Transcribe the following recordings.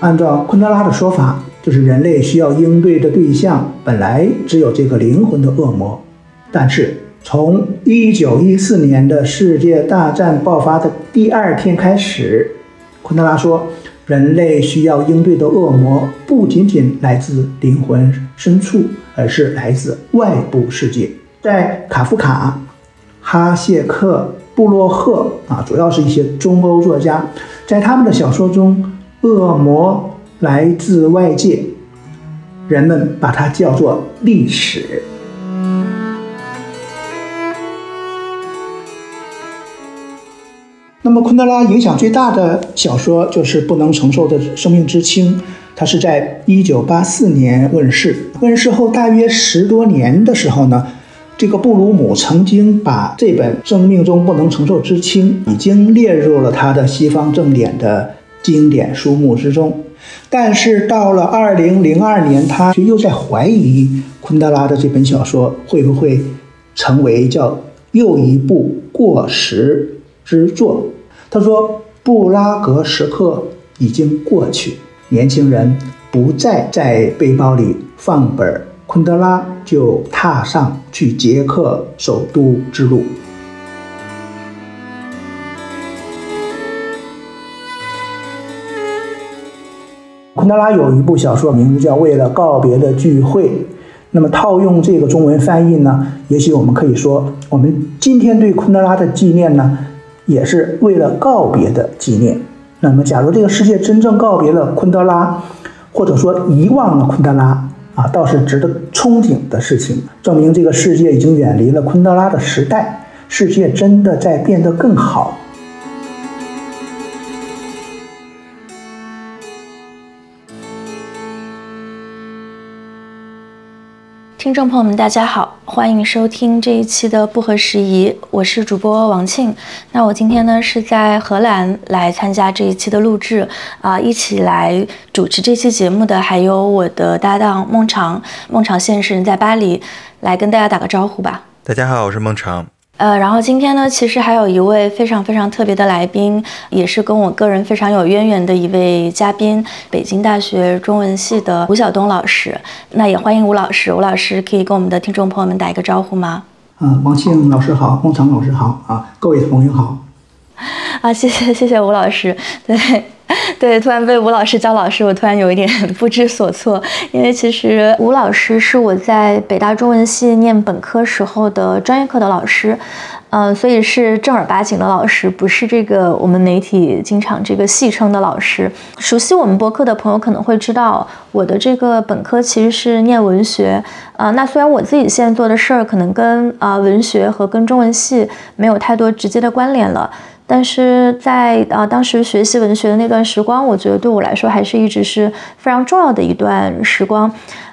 按照昆德拉的说法，就是人类需要应对的对象本来只有这个灵魂的恶魔，但是从一九一四年的世界大战爆发的第二天开始，昆德拉说，人类需要应对的恶魔不仅仅来自灵魂深处，而是来自外部世界。在卡夫卡、哈谢克、布洛赫啊，主要是一些中欧作家，在他们的小说中。恶魔来自外界，人们把它叫做历史。那么，昆德拉影响最大的小说就是《不能承受的生命之轻》，它是在一九八四年问世。问世后大约十多年的时候呢，这个布鲁姆曾经把这本《生命中不能承受之轻》已经列入了他的西方正典的。经典书目之中，但是到了二零零二年，他却又在怀疑昆德拉的这本小说会不会成为叫又一部过时之作。他说：“布拉格时刻已经过去，年轻人不再在背包里放本昆德拉，就踏上去捷克首都之路。”昆德拉有一部小说，名字叫《为了告别的聚会》。那么套用这个中文翻译呢，也许我们可以说，我们今天对昆德拉的纪念呢，也是为了告别的纪念。那么，假如这个世界真正告别了昆德拉，或者说遗忘了昆德拉啊，倒是值得憧憬的事情，证明这个世界已经远离了昆德拉的时代，世界真的在变得更好。听众朋友们，大家好，欢迎收听这一期的不合时宜，我是主播王庆。那我今天呢是在荷兰来参加这一期的录制啊，一起来主持这期节目的还有我的搭档孟尝。孟尝现实人在巴黎，来跟大家打个招呼吧。大家好，我是孟尝。呃，然后今天呢，其实还有一位非常非常特别的来宾，也是跟我个人非常有渊源的一位嘉宾，北京大学中文系的吴晓东老师。那也欢迎吴老师，吴老师可以跟我们的听众朋友们打一个招呼吗？嗯，王庆老师好，孟尝老师好啊，各位朋友好。啊，谢谢谢谢吴老师，对。对，突然被吴老师叫老师，我突然有一点 不知所措。因为其实吴老师是我在北大中文系念本科时候的专业课的老师，嗯，所以是正儿八经的老师，不是这个我们媒体经常这个戏称的老师。熟悉我们博客的朋友可能会知道，我的这个本科其实是念文学，啊，那虽然我自己现在做的事儿可能跟啊文学和跟中文系没有太多直接的关联了。但是在啊，当时学习文学的那段时光，我觉得对我来说还是一直是非常重要的一段时光。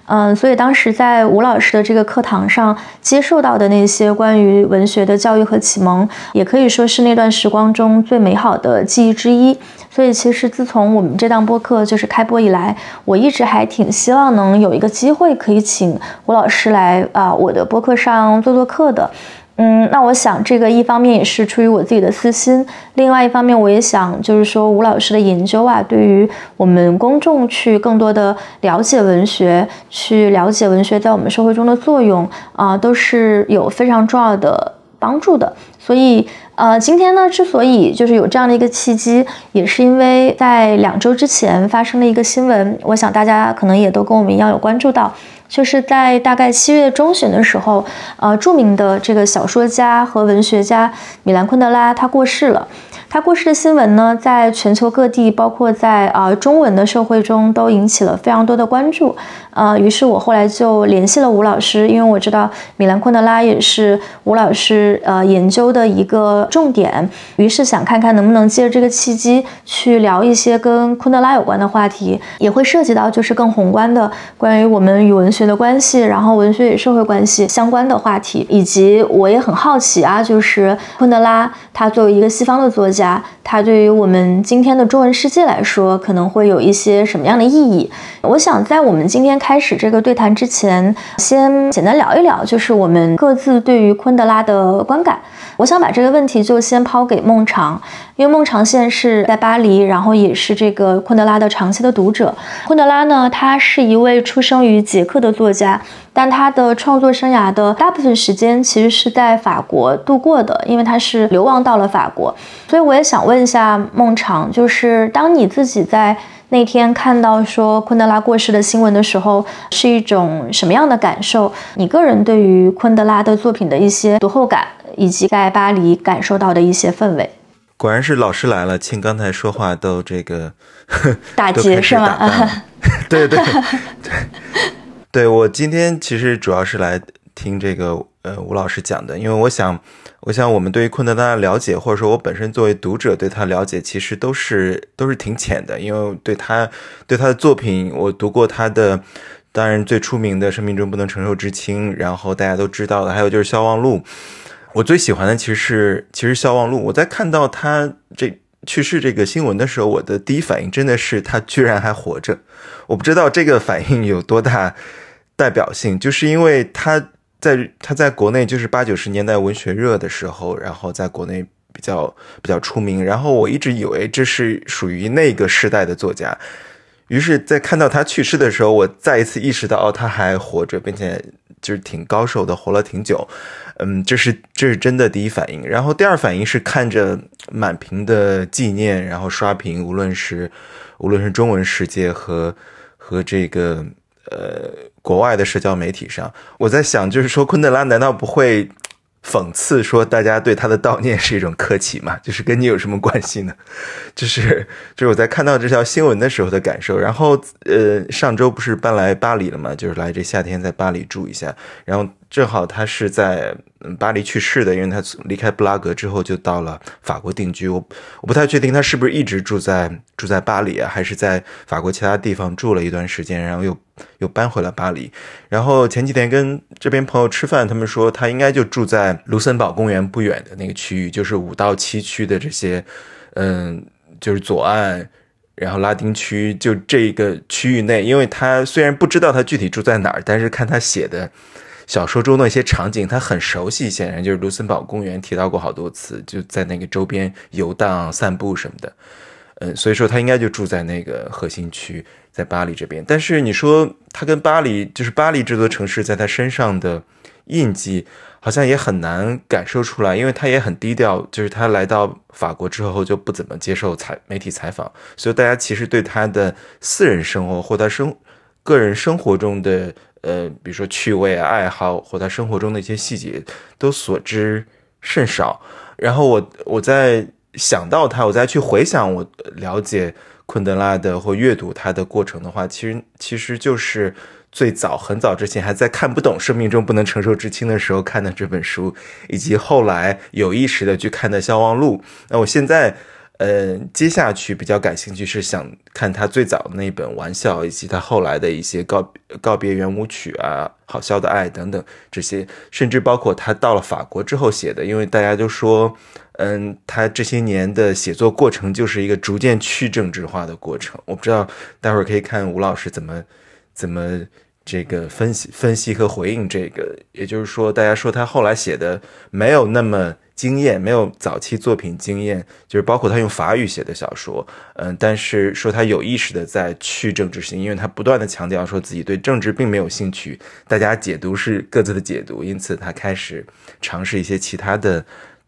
嗯，所以当时在吴老师的这个课堂上接受到的那些关于文学的教育和启蒙，也可以说是那段时光中最美好的记忆之一。所以其实自从我们这档播客就是开播以来，我一直还挺希望能有一个机会可以请吴老师来啊我的播客上做做客的。嗯，那我想这个一方面也是出于我自己的私心，另外一方面我也想就是说吴老师的研究啊，对于我们公众去更多的了解文学，去了解文学在我们社会中的作用啊，都是有非常重要的帮助的。所以呃，今天呢，之所以就是有这样的一个契机，也是因为在两周之前发生了一个新闻，我想大家可能也都跟我们一样有关注到。就是在大概七月中旬的时候，呃，著名的这个小说家和文学家米兰昆德拉他过世了。他过世的新闻呢，在全球各地，包括在啊中文的社会中，都引起了非常多的关注。呃，于是我后来就联系了吴老师，因为我知道米兰昆德拉也是吴老师呃研究的一个重点，于是想看看能不能借着这个契机去聊一些跟昆德拉有关的话题，也会涉及到就是更宏观的关于我们与文学的关系，然后文学与社会关系相关的话题，以及我也很好奇啊，就是昆德拉他作为一个西方的作家。家，他对于我们今天的中文世界来说，可能会有一些什么样的意义？我想在我们今天开始这个对谈之前，先简单聊一聊，就是我们各自对于昆德拉的观感。我想把这个问题就先抛给孟尝，因为孟尝现在是在巴黎，然后也是这个昆德拉的长期的读者。昆德拉呢，他是一位出生于捷克的作家，但他的创作生涯的大部分时间其实是在法国度过的，因为他是流亡到了法国。所以我也想问一下孟尝，就是当你自己在那天看到说昆德拉过世的新闻的时候，是一种什么样的感受？你个人对于昆德拉的作品的一些读后感？以及在巴黎感受到的一些氛围，果然是老师来了。亲刚才说话都这个打结是吗？对对 对，对我今天其实主要是来听这个呃吴老师讲的，因为我想，我想我们对于昆德拉的了解，或者说我本身作为读者对他了解，其实都是都是挺浅的，因为对他对他的作品，我读过他的，当然最出名的《生命中不能承受之轻》，然后大家都知道的，还有就是《消亡录》。我最喜欢的其实是其实《消亡录》。我在看到他这去世这个新闻的时候，我的第一反应真的是他居然还活着。我不知道这个反应有多大代表性，就是因为他在他在国内就是八九十年代文学热的时候，然后在国内比较比较出名。然后我一直以为这是属于那个时代的作家，于是，在看到他去世的时候，我再一次意识到哦，他还活着，并且就是挺高寿的，活了挺久。嗯，这是这是真的第一反应，然后第二反应是看着满屏的纪念，然后刷屏，无论是无论是中文世界和和这个呃国外的社交媒体上，我在想，就是说昆德拉难道不会？讽刺说，大家对他的悼念是一种客气嘛？就是跟你有什么关系呢？就是就是我在看到这条新闻的时候的感受。然后呃，上周不是搬来巴黎了嘛？就是来这夏天在巴黎住一下。然后正好他是在巴黎去世的，因为他离开布拉格之后就到了法国定居。我我不太确定他是不是一直住在住在巴黎啊，还是在法国其他地方住了一段时间，然后又。又搬回了巴黎，然后前几天跟这边朋友吃饭，他们说他应该就住在卢森堡公园不远的那个区域，就是五到七区的这些，嗯，就是左岸，然后拉丁区，就这个区域内。因为他虽然不知道他具体住在哪儿，但是看他写的小说中的一些场景，他很熟悉，显然就是卢森堡公园提到过好多次，就在那个周边游荡、散步什么的。嗯，所以说他应该就住在那个核心区。在巴黎这边，但是你说他跟巴黎，就是巴黎这座城市在他身上的印记，好像也很难感受出来，因为他也很低调，就是他来到法国之后就不怎么接受采媒体采访，所以大家其实对他的私人生活或他生个人生活中的呃，比如说趣味、爱好或他生活中的一些细节都所知甚少。然后我我在想到他，我再去回想我了解。昆德拉的或阅读他的过程的话，其实其实就是最早很早之前还在看不懂生命中不能承受之轻的时候看的这本书，以及后来有意识的去看的《消亡录》。那我现在呃接下去比较感兴趣是想看他最早的那本《玩笑》，以及他后来的一些告告别圆舞曲啊、好笑的爱等等这些，甚至包括他到了法国之后写的，因为大家都说。嗯，他这些年的写作过程就是一个逐渐去政治化的过程。我不知道，待会儿可以看吴老师怎么怎么这个分析分析和回应这个。也就是说，大家说他后来写的没有那么惊艳，没有早期作品惊艳，就是包括他用法语写的小说。嗯，但是说他有意识的在去政治性，因为他不断的强调说自己对政治并没有兴趣。大家解读是各自的解读，因此他开始尝试一些其他的。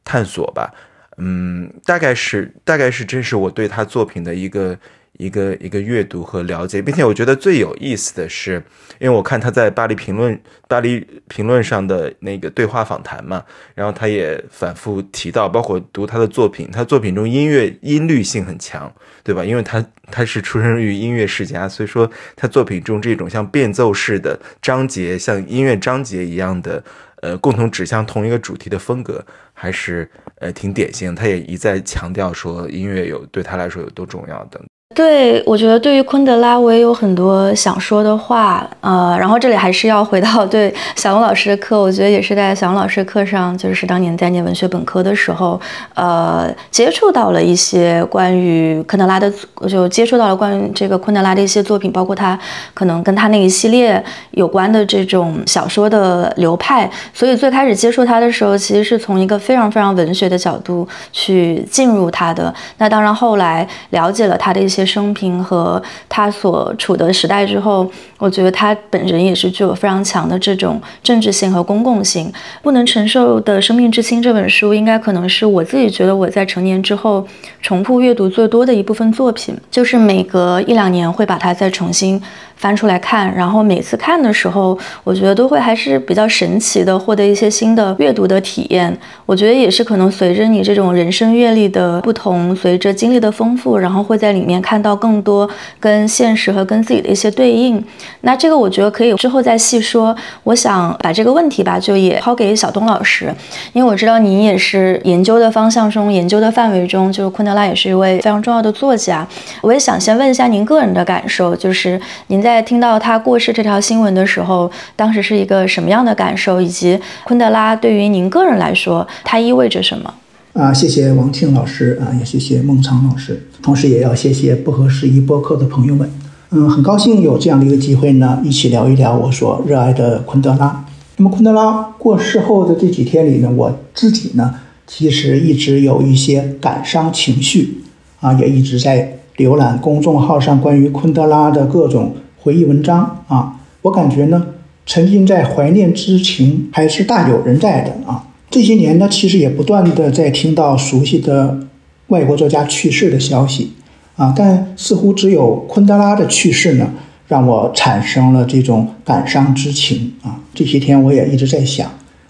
探索吧，嗯，大概是大概是这是我对他作品的一个一个一个阅读和了解，并且我觉得最有意思的是，因为我看他在巴黎评论巴黎评论上的那个对话访谈嘛，然后他也反复提到，包括读他的作品，他作品中音乐音律性很强，对吧？因为他他是出生于音乐世家，所以说他作品中这种像变奏式的章节，像音乐章节一样的。呃，共同指向同一个主题的风格，还是呃挺典型。他也一再强调说，音乐有对他来说有多重要等。对，我觉得对于昆德拉，我也有很多想说的话，呃，然后这里还是要回到对小龙老师的课，我觉得也是在小龙老师课上，就是当年在念文学本科的时候，呃，接触到了一些关于昆德拉的，就接触到了关于这个昆德拉的一些作品，包括他可能跟他那一系列有关的这种小说的流派，所以最开始接触他的时候，其实是从一个非常非常文学的角度去进入他的。那当然后来了解了他的一些。生平和他所处的时代之后，我觉得他本人也是具有非常强的这种政治性和公共性。不能承受的生命之轻这本书，应该可能是我自己觉得我在成年之后重复阅读最多的一部分作品，就是每隔一两年会把它再重新。翻出来看，然后每次看的时候，我觉得都会还是比较神奇的，获得一些新的阅读的体验。我觉得也是可能随着你这种人生阅历的不同，随着经历的丰富，然后会在里面看到更多跟现实和跟自己的一些对应。那这个我觉得可以之后再细说。我想把这个问题吧，就也抛给小东老师，因为我知道您也是研究的方向中、研究的范围中，就是昆德拉也是一位非常重要的作家。我也想先问一下您个人的感受，就是您在。听到他过世这条新闻的时候，当时是一个什么样的感受？以及昆德拉对于您个人来说，它意味着什么？啊，谢谢王庆老师啊，也谢谢孟昌老师，同时也要谢谢不合时宜播客的朋友们。嗯，很高兴有这样的一个机会呢，一起聊一聊我所热爱的昆德拉。那么昆德拉过世后的这几天里呢，我自己呢，其实一直有一些感伤情绪啊，也一直在浏览公众号上关于昆德拉的各种。回忆文章啊，我感觉呢，沉浸在怀念之情还是大有人在的啊。这些年呢，其实也不断的在听到熟悉的外国作家去世的消息啊，但似乎只有昆德拉的去世呢，让我产生了这种感伤之情啊。这些天我也一直在想，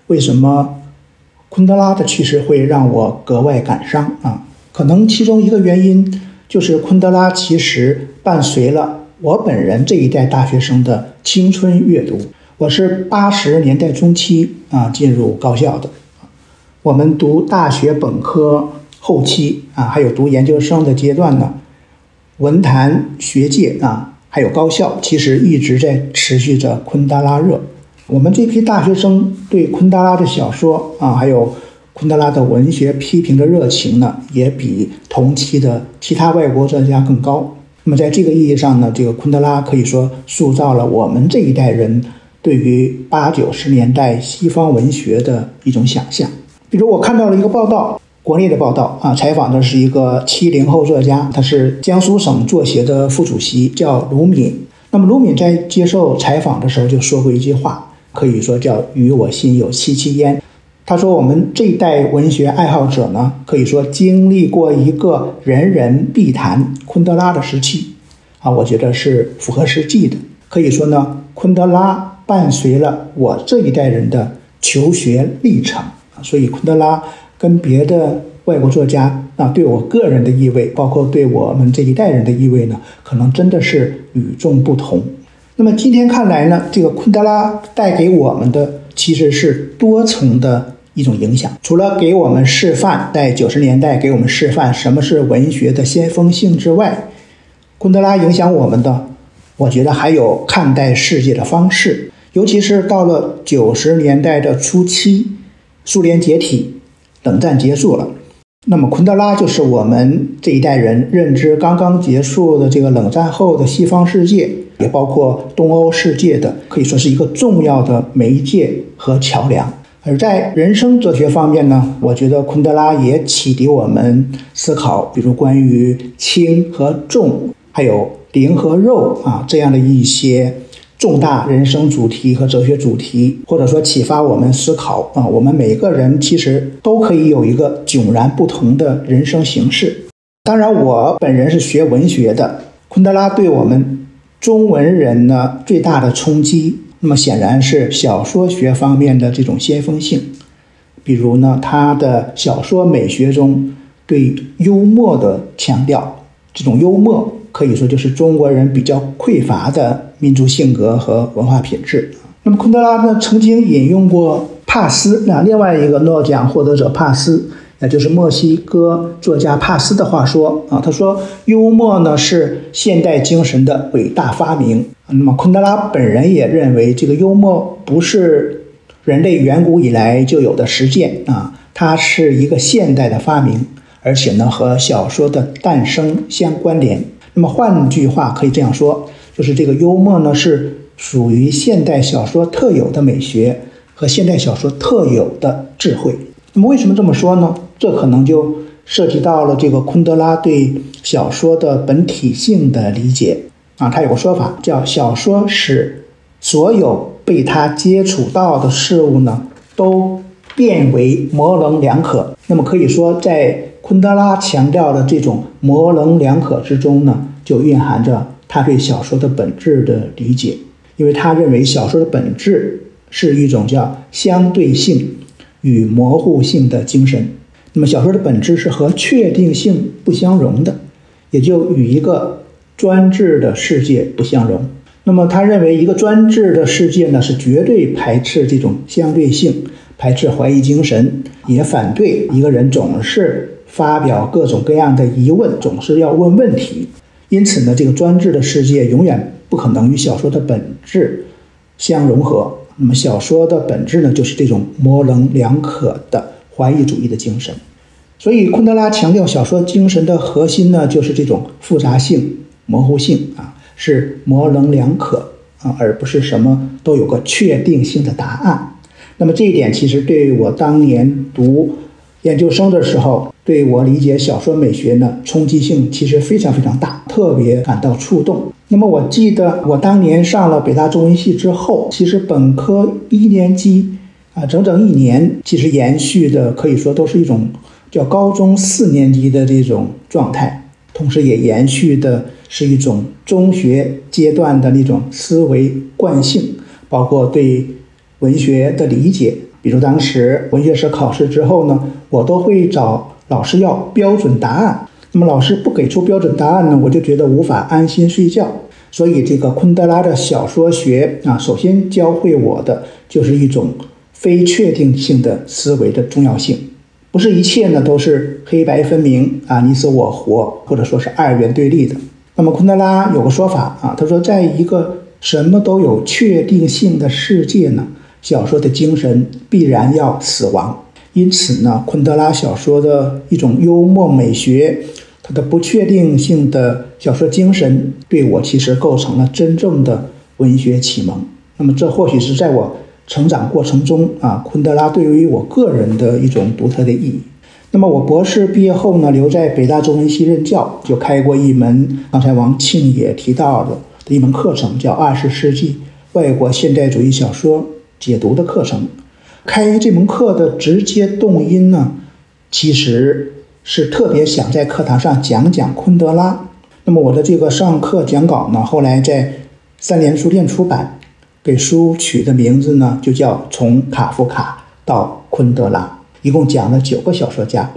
为什么昆德拉的去世会让我格外感伤啊？可能其中一个原因就是昆德拉其实伴随了。我本人这一代大学生的青春阅读，我是八十年代中期啊进入高校的，我们读大学本科后期啊，还有读研究生的阶段呢，文坛学界啊，还有高校，其实一直在持续着昆德拉热。我们这批大学生对昆德拉的小说啊，还有昆德拉的文学批评的热情呢，也比同期的其他外国作家更高。那么，在这个意义上呢，这个昆德拉可以说塑造了我们这一代人对于八九十年代西方文学的一种想象。比如，我看到了一个报道，国内的报道啊，采访的是一个七零后作家，他是江苏省作协的副主席，叫卢敏。那么，卢敏在接受采访的时候就说过一句话，可以说叫“与我心有戚戚焉”。他说：“我们这一代文学爱好者呢，可以说经历过一个人人必谈昆德拉的时期，啊，我觉得是符合实际的。可以说呢，昆德拉伴随了我这一代人的求学历程，所以昆德拉跟别的外国作家啊，对我个人的意味，包括对我们这一代人的意味呢，可能真的是与众不同。那么今天看来呢，这个昆德拉带给我们的其实是多层的。”一种影响，除了给我们示范，在九十年代给我们示范什么是文学的先锋性之外，昆德拉影响我们的，我觉得还有看待世界的方式。尤其是到了九十年代的初期，苏联解体，冷战结束了，那么昆德拉就是我们这一代人认知刚刚结束的这个冷战后的西方世界，也包括东欧世界的，可以说是一个重要的媒介和桥梁。而在人生哲学方面呢，我觉得昆德拉也启迪我们思考，比如关于轻和重，还有灵和肉啊这样的一些重大人生主题和哲学主题，或者说启发我们思考啊，我们每个人其实都可以有一个迥然不同的人生形式。当然，我本人是学文学的，昆德拉对我们中文人呢最大的冲击。那么显然是小说学方面的这种先锋性，比如呢，他的小说美学中对幽默的强调，这种幽默可以说就是中国人比较匮乏的民族性格和文化品质。那么昆德拉呢，曾经引用过帕斯，那另外一个诺奖获得者帕斯那就是墨西哥作家帕斯的话说啊，他说幽默呢是现代精神的伟大发明。那么昆德拉本人也认为，这个幽默不是人类远古以来就有的实践啊，它是一个现代的发明，而且呢和小说的诞生相关联。那么换句话可以这样说，就是这个幽默呢是属于现代小说特有的美学和现代小说特有的智慧。那么为什么这么说呢？这可能就涉及到了这个昆德拉对小说的本体性的理解啊。他有个说法叫“小说使所有被他接触到的事物呢，都变为模棱两可”。那么可以说，在昆德拉强调的这种模棱两可之中呢，就蕴含着他对小说的本质的理解，因为他认为小说的本质是一种叫相对性与模糊性的精神。那么小说的本质是和确定性不相容的，也就与一个专制的世界不相容。那么他认为一个专制的世界呢，是绝对排斥这种相对性，排斥怀疑精神，也反对一个人总是发表各种各样的疑问，总是要问问题。因此呢，这个专制的世界永远不可能与小说的本质相融合。那么小说的本质呢，就是这种模棱两可的怀疑主义的精神。所以，昆德拉强调小说精神的核心呢，就是这种复杂性、模糊性啊，是模棱两可啊，而不是什么都有个确定性的答案。那么这一点其实对于我当年读研究生的时候，对我理解小说美学呢，冲击性其实非常非常大，特别感到触动。那么我记得我当年上了北大中文系之后，其实本科一年级啊，整整一年，其实延续的可以说都是一种。叫高中四年级的这种状态，同时也延续的是一种中学阶段的那种思维惯性，包括对文学的理解。比如当时文学史考试之后呢，我都会找老师要标准答案。那么老师不给出标准答案呢，我就觉得无法安心睡觉。所以这个昆德拉的小说学啊，首先教会我的就是一种非确定性的思维的重要性。不是一切呢都是黑白分明啊，你死我活，或者说是二元对立的。那么昆德拉有个说法啊，他说，在一个什么都有确定性的世界呢，小说的精神必然要死亡。因此呢，昆德拉小说的一种幽默美学，它的不确定性的小说精神，对我其实构成了真正的文学启蒙。那么这或许是在我。成长过程中啊，昆德拉对于我个人的一种独特的意义。那么我博士毕业后呢，留在北大中文系任教，就开过一门刚才王庆也提到的的一门课程，叫二十世纪外国现代主义小说解读的课程。开这门课的直接动因呢，其实是特别想在课堂上讲讲昆德拉。那么我的这个上课讲稿呢，后来在三联书店出版。给书取的名字呢，就叫《从卡夫卡到昆德拉》，一共讲了九个小说家，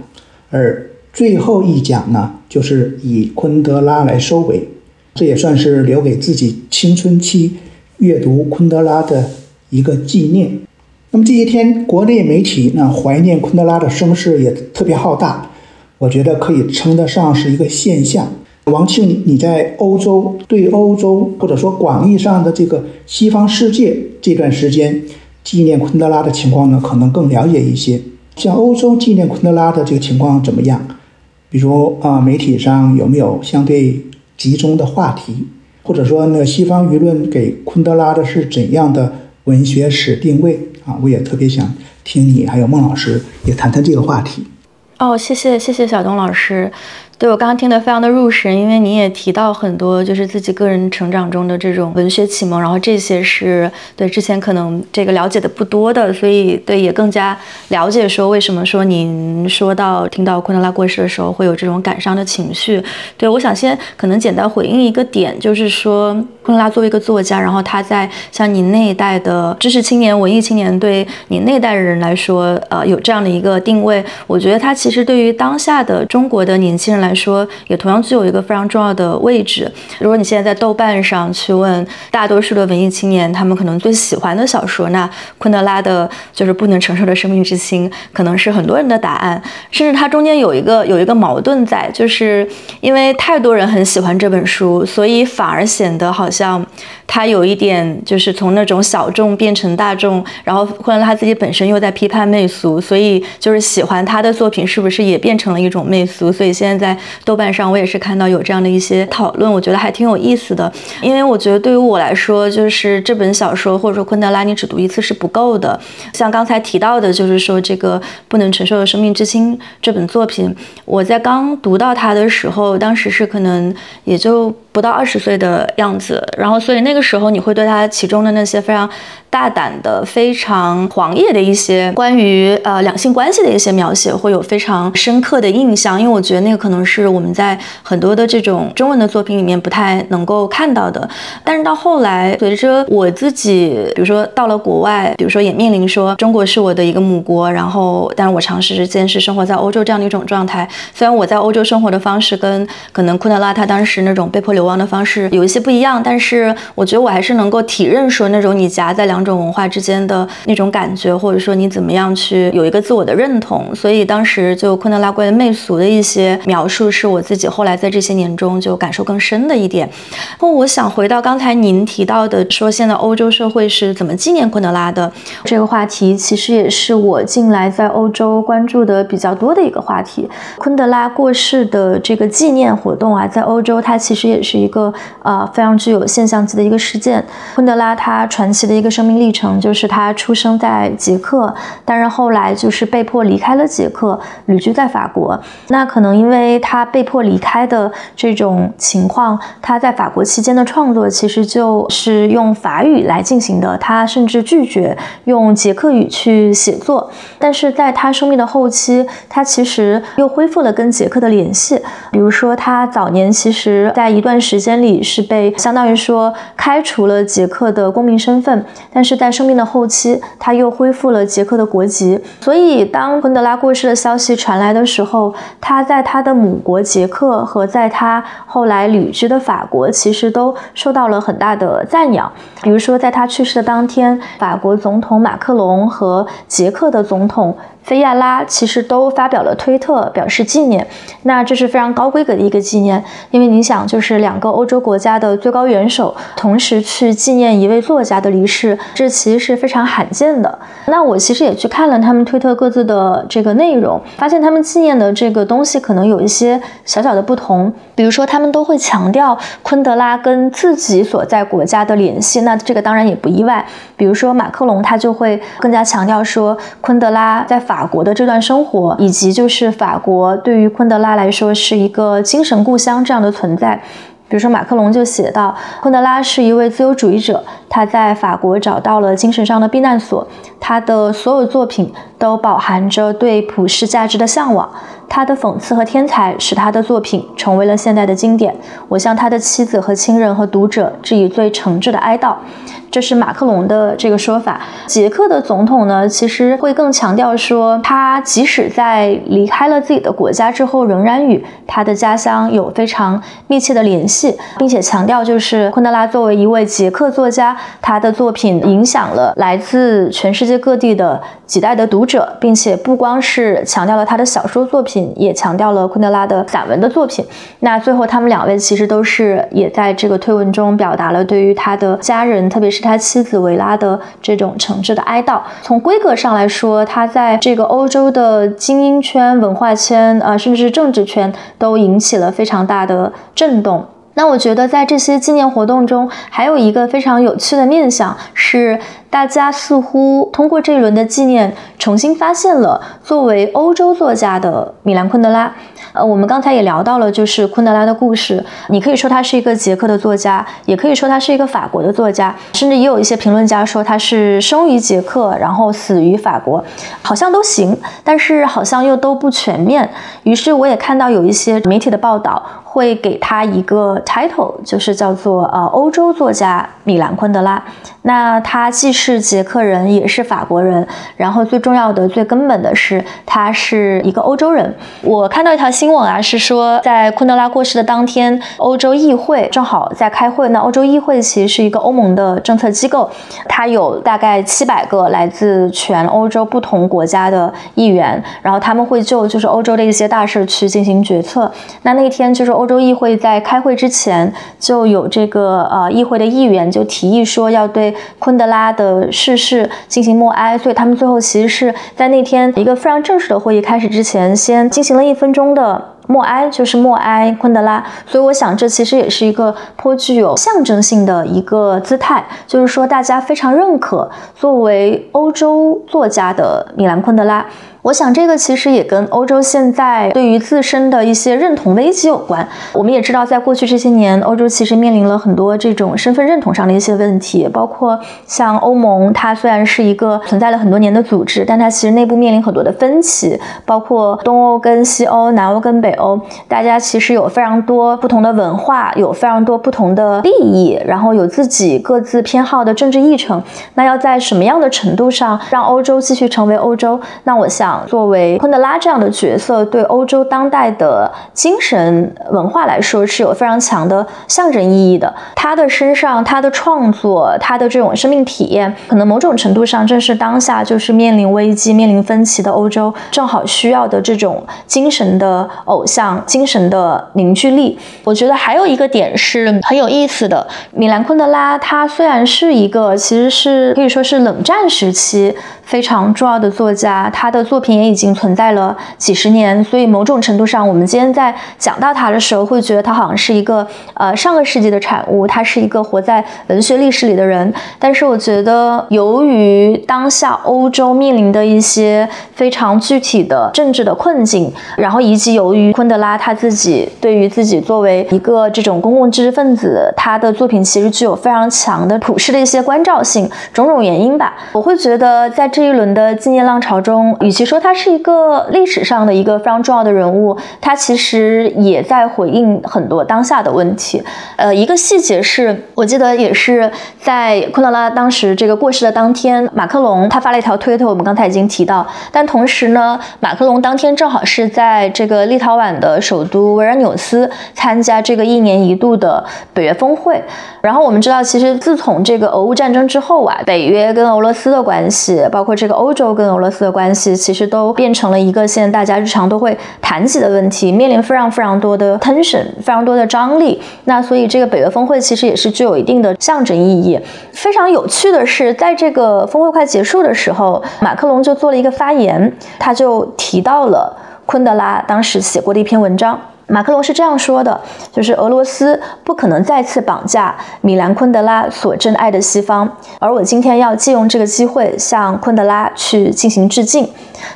而最后一讲呢，就是以昆德拉来收尾，这也算是留给自己青春期阅读昆德拉的一个纪念。那么这些天，国内媒体呢怀念昆德拉的声势也特别浩大，我觉得可以称得上是一个现象。王庆，你在欧洲对欧洲或者说广义上的这个西方世界这段时间纪念昆德拉的情况呢，可能更了解一些。像欧洲纪念昆德拉的这个情况怎么样？比如啊，媒体上有没有相对集中的话题？或者说，那西方舆论给昆德拉的是怎样的文学史定位啊？我也特别想听你还有孟老师也谈谈这个话题。哦，谢谢谢谢小东老师。对我刚刚听得非常的入神，因为你也提到很多就是自己个人成长中的这种文学启蒙，然后这些是对之前可能这个了解的不多的，所以对也更加了解说为什么说您说到听到昆德拉过世的时候会有这种感伤的情绪。对我想先可能简单回应一个点，就是说昆德拉作为一个作家，然后他在像你那一代的知识青年、文艺青年，对你那一代人来说，呃，有这样的一个定位。我觉得他其实对于当下的中国的年轻人来说，也同样具有一个非常重要的位置。如果你现在在豆瓣上去问大多数的文艺青年，他们可能最喜欢的小说，那昆德拉的就是《不能承受的生命之轻》，可能是很多人的答案。甚至它中间有一个有一个矛盾在，就是因为太多人很喜欢这本书，所以反而显得好。像他有一点，就是从那种小众变成大众，然后或者他自己本身又在批判媚俗，所以就是喜欢他的作品是不是也变成了一种媚俗？所以现在在豆瓣上，我也是看到有这样的一些讨论，我觉得还挺有意思的。因为我觉得对于我来说，就是这本小说或者说昆德拉，你只读一次是不够的。像刚才提到的，就是说这个不能承受的生命之轻这本作品，我在刚读到它的时候，当时是可能也就。不到二十岁的样子，然后所以那个时候你会对他其中的那些非常大胆的、非常狂野的一些关于呃两性关系的一些描写，会有非常深刻的印象。因为我觉得那个可能是我们在很多的这种中文的作品里面不太能够看到的。但是到后来，随着我自己，比如说到了国外，比如说也面临说中国是我的一个母国，然后但是我长时间是生活在欧洲这样的一种状态。虽然我在欧洲生活的方式跟可能昆德拉他当时那种被迫流。流亡的方式有一些不一样，但是我觉得我还是能够体认说那种你夹在两种文化之间的那种感觉，或者说你怎么样去有一个自我的认同。所以当时就昆德拉关于媚俗的一些描述，是我自己后来在这些年中就感受更深的一点。不过我想回到刚才您提到的，说现在欧洲社会是怎么纪念昆德拉的这个话题，其实也是我近来在欧洲关注的比较多的一个话题。昆德拉过世的这个纪念活动啊，在欧洲它其实也是。是一个呃非常具有现象级的一个事件。昆德拉他传奇的一个生命历程，就是他出生在捷克，但是后来就是被迫离开了捷克，旅居在法国。那可能因为他被迫离开的这种情况，他在法国期间的创作其实就是用法语来进行的。他甚至拒绝用捷克语去写作。但是在他生命的后期，他其实又恢复了跟捷克的联系。比如说，他早年其实在一段。时间里是被相当于说开除了捷克的公民身份，但是在生命的后期，他又恢复了捷克的国籍。所以当昆德拉过世的消息传来的时候，他在他的母国捷克和在他后来旅居的法国，其实都受到了很大的赞扬。比如说，在他去世的当天，法国总统马克龙和捷克的总统。菲亚拉其实都发表了推特表示纪念，那这是非常高规格的一个纪念，因为你想，就是两个欧洲国家的最高元首同时去纪念一位作家的离世，这其实是非常罕见的。那我其实也去看了他们推特各自的这个内容，发现他们纪念的这个东西可能有一些小小的不同，比如说他们都会强调昆德拉跟自己所在国家的联系，那这个当然也不意外。比如说马克龙他就会更加强调说昆德拉在。法国的这段生活，以及就是法国对于昆德拉来说是一个精神故乡这样的存在。比如说，马克龙就写到，昆德拉是一位自由主义者，他在法国找到了精神上的避难所。他的所有作品都饱含着对普世价值的向往。他的讽刺和天才使他的作品成为了现代的经典。我向他的妻子和亲人和读者致以最诚挚的哀悼。这是马克龙的这个说法。捷克的总统呢，其实会更强调说，他即使在离开了自己的国家之后，仍然与他的家乡有非常密切的联系，并且强调就是昆德拉作为一位捷克作家，他的作品影响了来自全世界各地的几代的读者，并且不光是强调了他的小说作品，也强调了昆德拉的散文的作品。那最后，他们两位其实都是也在这个推文中表达了对于他的家人，特别是。他妻子维拉的这种诚挚的哀悼，从规格上来说，他在这个欧洲的精英圈、文化圈啊，甚至是政治圈，都引起了非常大的震动。那我觉得，在这些纪念活动中，还有一个非常有趣的面向是，大家似乎通过这一轮的纪念，重新发现了作为欧洲作家的米兰昆德拉。呃，我们刚才也聊到了，就是昆德拉的故事。你可以说他是一个捷克的作家，也可以说他是一个法国的作家，甚至也有一些评论家说他是生于捷克，然后死于法国，好像都行，但是好像又都不全面。于是我也看到有一些媒体的报道。会给他一个 title，就是叫做呃欧洲作家米兰昆德拉。那他既是捷克人，也是法国人，然后最重要的、最根本的是，他是一个欧洲人。我看到一条新闻啊，是说在昆德拉过世的当天，欧洲议会正好在开会。那欧洲议会其实是一个欧盟的政策机构，它有大概七百个来自全欧洲不同国家的议员，然后他们会就就是欧洲的一些大事去进行决策。那那天就是欧洲议会在开会之前，就有这个呃议会的议员就提议说要对。昆德拉的逝世进行默哀，所以他们最后其实是在那天一个非常正式的会议开始之前，先进行了一分钟的默哀，就是默哀昆德拉。所以我想，这其实也是一个颇具有象征性的一个姿态，就是说大家非常认可作为欧洲作家的米兰昆德拉。我想，这个其实也跟欧洲现在对于自身的一些认同危机有关。我们也知道，在过去这些年，欧洲其实面临了很多这种身份认同上的一些问题，包括像欧盟，它虽然是一个存在了很多年的组织，但它其实内部面临很多的分歧，包括东欧跟西欧、南欧跟北欧，大家其实有非常多不同的文化，有非常多不同的利益，然后有自己各自偏好的政治议程。那要在什么样的程度上让欧洲继续成为欧洲？那我想。作为昆德拉这样的角色，对欧洲当代的精神文化来说是有非常强的象征意义的。他的身上，他的创作，他的这种生命体验，可能某种程度上正是当下就是面临危机、面临分歧的欧洲正好需要的这种精神的偶像、精神的凝聚力。我觉得还有一个点是很有意思的，米兰昆德拉他虽然是一个，其实是可以说是冷战时期。非常重要的作家，他的作品也已经存在了几十年，所以某种程度上，我们今天在讲到他的时候，会觉得他好像是一个呃上个世纪的产物，他是一个活在文学历史里的人。但是，我觉得由于当下欧洲面临的一些非常具体的政治的困境，然后以及由于昆德拉他自己对于自己作为一个这种公共知识分子，他的作品其实具有非常强的普世的一些关照性，种种原因吧，我会觉得在这。这一轮的纪念浪潮中，与其说他是一个历史上的一个非常重要的人物，他其实也在回应很多当下的问题。呃，一个细节是我记得也是在昆德拉当时这个过世的当天，马克龙他发了一条推特，我们刚才已经提到。但同时呢，马克龙当天正好是在这个立陶宛的首都维尔纽斯参加这个一年一度的北约峰会。然后我们知道，其实自从这个俄乌战争之后啊，北约跟俄罗斯的关系，包括这个欧洲跟俄罗斯的关系，其实都变成了一个现在大家日常都会谈起的问题，面临非常非常多的 tension，非常多的张力。那所以这个北约峰会其实也是具有一定的象征意义。非常有趣的是，在这个峰会快结束的时候，马克龙就做了一个发言，他就提到了昆德拉当时写过的一篇文章。马克龙是这样说的：，就是俄罗斯不可能再次绑架米兰昆德拉所珍爱的西方，而我今天要借用这个机会向昆德拉去进行致敬。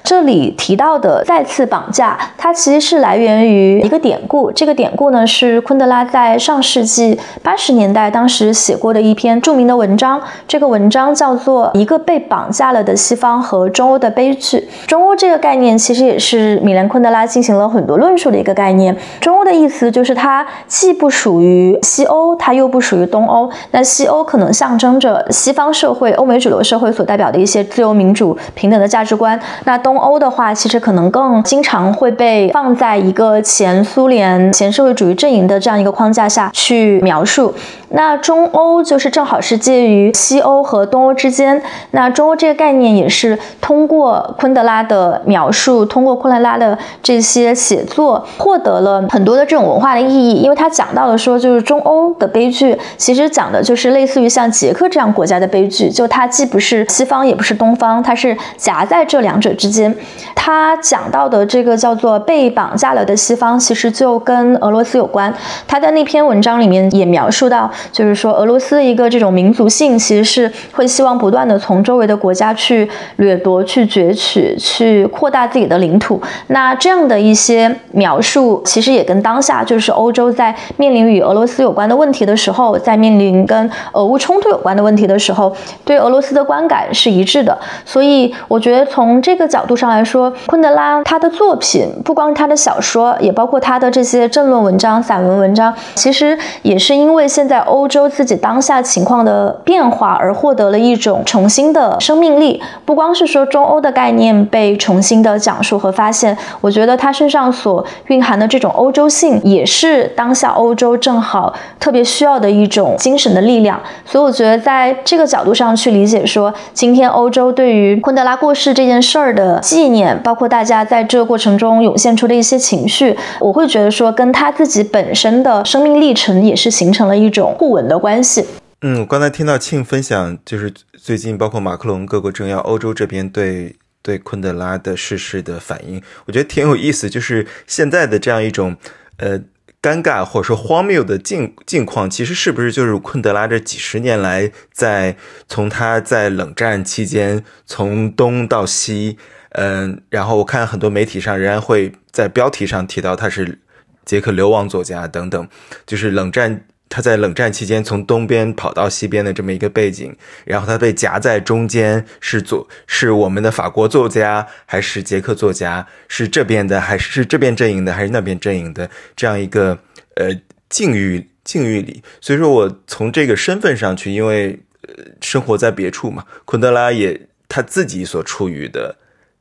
这里提到的再次绑架，它其实是来源于一个典故。这个典故呢，是昆德拉在上世纪八十年代当时写过的一篇著名的文章。这个文章叫做《一个被绑架了的西方和中欧的悲剧》。中欧这个概念其实也是米兰昆德拉进行了很多论述的一个概念。中欧的意思就是它既不属于西欧，它又不属于东欧。那西欧可能象征着西方社会、欧美主流社会所代表的一些自由、民主、平等的价值观。那东欧的话，其实可能更经常会被放在一个前苏联、前社会主义阵营的这样一个框架下去描述。那中欧就是正好是介于西欧和东欧之间。那中欧这个概念也是通过昆德拉的描述，通过昆德拉的这些写作，获得了很多的这种文化的意义。因为他讲到了说，就是中欧的悲剧，其实讲的就是类似于像捷克这样国家的悲剧。就它既不是西方，也不是东方，它是夹在这两者之间。他讲到的这个叫做被绑架了的西方，其实就跟俄罗斯有关。他在那篇文章里面也描述到。就是说，俄罗斯的一个这种民族性，其实是会希望不断的从周围的国家去掠夺、去攫取、去扩大自己的领土。那这样的一些描述，其实也跟当下就是欧洲在面临与俄罗斯有关的问题的时候，在面临跟俄乌冲突有关的问题的时候，对俄罗斯的观感是一致的。所以我觉得从这个角度上来说，昆德拉他的作品，不光他的小说，也包括他的这些政论文章、散文文章，其实也是因为现在欧洲自己当下情况的变化而获得了一种重新的生命力。不光是说中欧的概念被重新的讲述和发现，我觉得他身上所蕴含的这种欧洲性，也是当下欧洲正好特别需要的一种精神的力量。所以我觉得在这个角度上去理解，说今天欧洲对于昆德拉过世这件事儿的纪念，包括大家在这个过程中涌现出的一些情绪，我会觉得说跟他自己本身的生命历程也是形成了一种互文的关系。嗯，我刚才听到庆分享，就是最近包括马克龙各国政要，欧洲这边对对昆德拉的逝世的反应，我觉得挺有意思。就是现在的这样一种呃尴尬或者说荒谬的境境况，其实是不是就是昆德拉这几十年来在从他在冷战期间从东到西，嗯，然后我看很多媒体上仍然会在标题上提到他是捷克流亡作家等等，就是冷战。他在冷战期间从东边跑到西边的这么一个背景，然后他被夹在中间，是左是我们的法国作家，还是捷克作家？是这边的，还是这边阵营的，还是那边阵营的？这样一个呃境遇境遇里，所以说我从这个身份上去，因为呃生活在别处嘛，昆德拉也他自己所处于的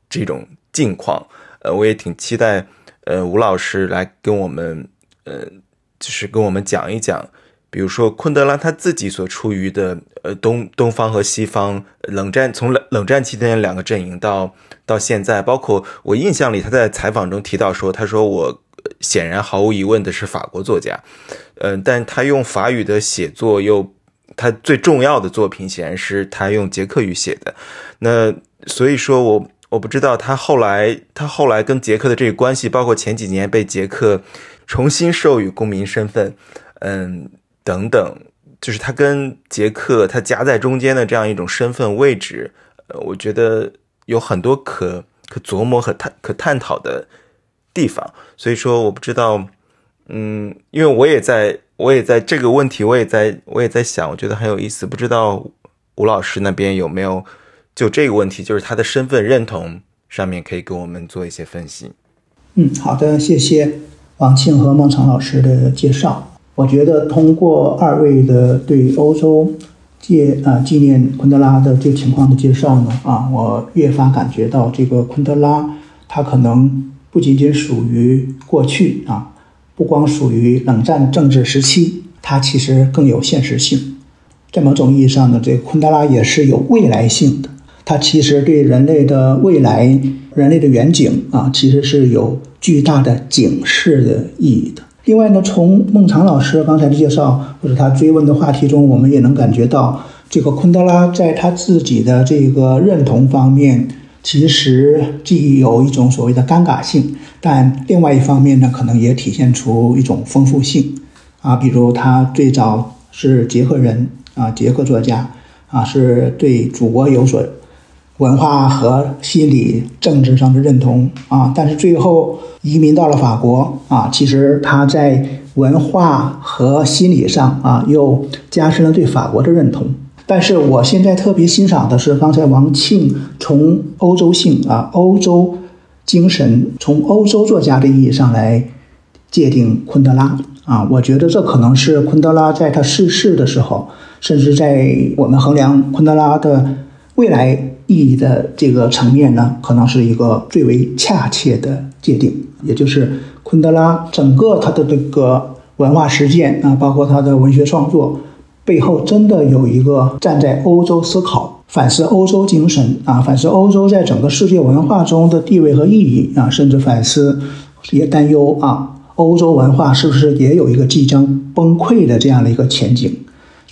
这种境况，呃，我也挺期待呃吴老师来跟我们呃。就是跟我们讲一讲，比如说昆德拉他自己所处于的，呃，东东方和西方冷战，从冷冷战期间两个阵营到到现在，包括我印象里他在采访中提到说，他说我显然毫无疑问的是法国作家，嗯，但他用法语的写作又，他最重要的作品显然是他用捷克语写的，那所以说我我不知道他后来他后来跟捷克的这个关系，包括前几年被捷克。重新授予公民身份，嗯，等等，就是他跟捷克他夹在中间的这样一种身份位置，呃，我觉得有很多可可琢磨和探可探讨的地方。所以说，我不知道，嗯，因为我也在，我也在这个问题，我也在，我也在想，我觉得很有意思。不知道吴老师那边有没有就这个问题，就是他的身份认同上面可以跟我们做一些分析。嗯，好的，谢谢。王庆和孟成老师的介绍，我觉得通过二位的对欧洲纪啊纪念昆德拉的这个情况的介绍呢，啊，我越发感觉到这个昆德拉他可能不仅仅属于过去啊，不光属于冷战政治时期，它其实更有现实性。在某种意义上呢，这个昆德拉也是有未来性的，它其实对人类的未来、人类的远景啊，其实是有。巨大的警示的意义的。另外呢，从孟尝老师刚才的介绍或者他追问的话题中，我们也能感觉到，这个昆德拉在他自己的这个认同方面，其实既有一种所谓的尴尬性，但另外一方面呢，可能也体现出一种丰富性啊。比如他最早是捷克人啊，捷克作家啊，是对祖国有所。文化和心理、政治上的认同啊，但是最后移民到了法国啊，其实他在文化和心理上啊，又加深了对法国的认同。但是我现在特别欣赏的是，刚才王庆从欧洲性啊、欧洲精神、从欧洲作家的意义上来界定昆德拉啊，我觉得这可能是昆德拉在他逝世的时候，甚至在我们衡量昆德拉的未来。意义的这个层面呢，可能是一个最为恰切的界定，也就是昆德拉整个他的这个文化实践啊，包括他的文学创作背后，真的有一个站在欧洲思考、反思欧洲精神啊，反思欧洲在整个世界文化中的地位和意义啊，甚至反思也担忧啊，欧洲文化是不是也有一个即将崩溃的这样的一个前景。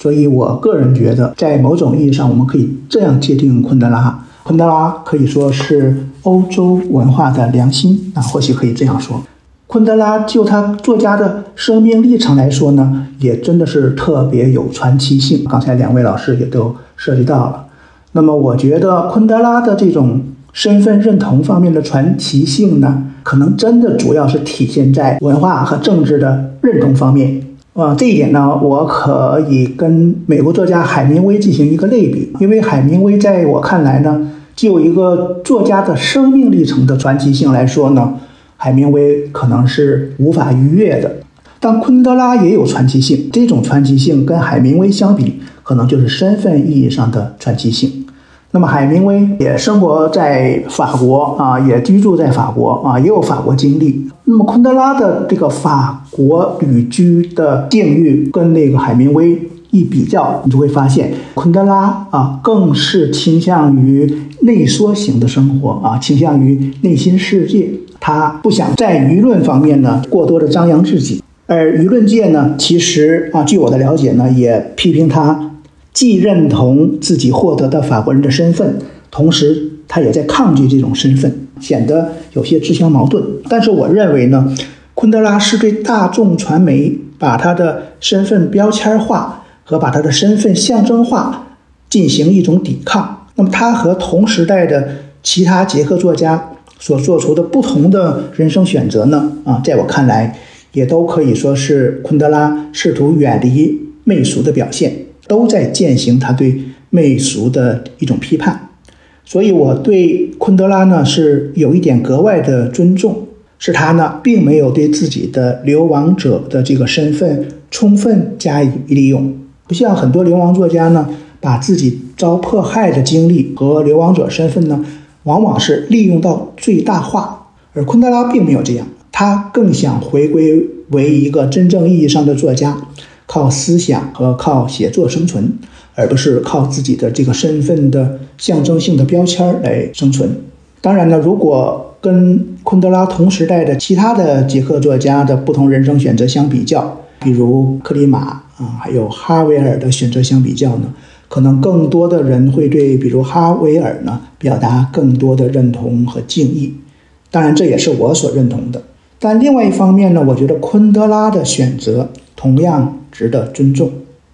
所以，我个人觉得，在某种意义上，我们可以这样界定昆德拉：昆德拉可以说是欧洲文化的良心啊，或许可以这样说。昆德拉就他作家的生命历程来说呢，也真的是特别有传奇性。刚才两位老师也都涉及到了。那么，我觉得昆德拉的这种身份认同方面的传奇性呢，可能真的主要是体现在文化和政治的认同方面。啊，这一点呢，我可以跟美国作家海明威进行一个类比，因为海明威在我看来呢，就一个作家的生命历程的传奇性来说呢，海明威可能是无法逾越的。但昆德拉也有传奇性，这种传奇性跟海明威相比，可能就是身份意义上的传奇性。那么海明威也生活在法国啊，也居住在法国啊，也有法国经历。那么昆德拉的这个法国旅居的境遇跟那个海明威一比较，你就会发现昆德拉啊更是倾向于内缩型的生活啊，倾向于内心世界。他不想在舆论方面呢过多的张扬自己，而舆论界呢，其实啊，据我的了解呢，也批评他。既认同自己获得的法国人的身份，同时他也在抗拒这种身份，显得有些自相矛盾。但是我认为呢，昆德拉是对大众传媒把他的身份标签化和把他的身份象征化进行一种抵抗。那么他和同时代的其他捷克作家所做出的不同的人生选择呢？啊，在我看来，也都可以说是昆德拉试图远离媚俗的表现。都在践行他对媚俗的一种批判，所以我对昆德拉呢是有一点格外的尊重，是他呢并没有对自己的流亡者的这个身份充分加以利用，不像很多流亡作家呢把自己遭迫害的经历和流亡者身份呢往往是利用到最大化，而昆德拉并没有这样，他更想回归为一个真正意义上的作家。靠思想和靠写作生存，而不是靠自己的这个身份的象征性的标签来生存。当然呢，如果跟昆德拉同时代的其他的捷克作家的不同人生选择相比较，比如克里马啊，还有哈维尔的选择相比较呢，可能更多的人会对比如哈维尔呢表达更多的认同和敬意。当然，这也是我所认同的。但另外一方面呢，我觉得昆德拉的选择同样。值得尊重。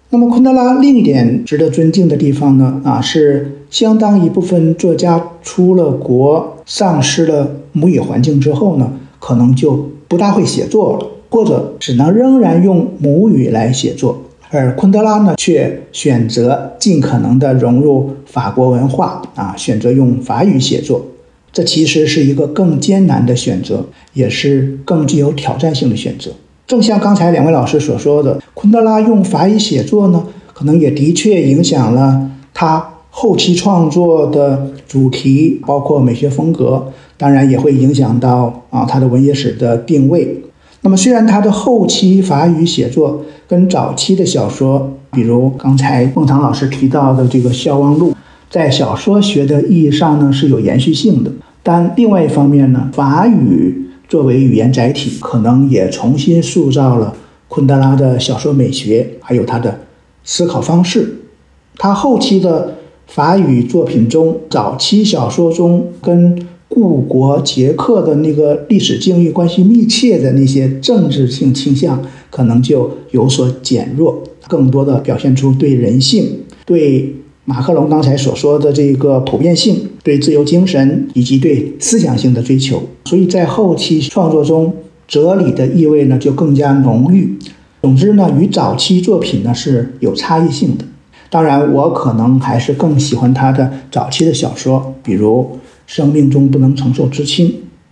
那么，昆德拉另一点值得尊敬的地方呢？啊，是相当一部分作家出了国，丧失了母语环境之后呢，可能就不大会写作了，或者只能仍然用母语来写作。而昆德拉呢，却选择尽可能的融入法国文化，啊，选择用法语写作。这其实是一个更艰难的选择，也是更具有挑战性的选择。正像刚才两位老师所说的，昆德拉用法语写作呢，可能也的确影响了他后期创作的主题，包括美学风格，当然也会影响到啊他的文学史的定位。那么，虽然他的后期法语写作跟早期的小说，比如刚才孟唐老师提到的这个《笑忘录》，在小说学的意义上呢是有延续性的，但另外一方面呢，法语。作为语言载体，可能也重新塑造了昆德拉的小说美学，还有他的思考方式。他后期的法语作品中，早期小说中跟故国捷克的那个历史境遇关系密切的那些政治性倾向，可能就有所减弱，更多的表现出对人性、对。马克龙刚才所说的这个普遍性、对自由精神以及对思想性的追求，所以在后期创作中，哲理的意味呢就更加浓郁。总之呢，与早期作品呢是有差异性的。当然，我可能还是更喜欢他的早期的小说，比如《生命中不能承受之轻》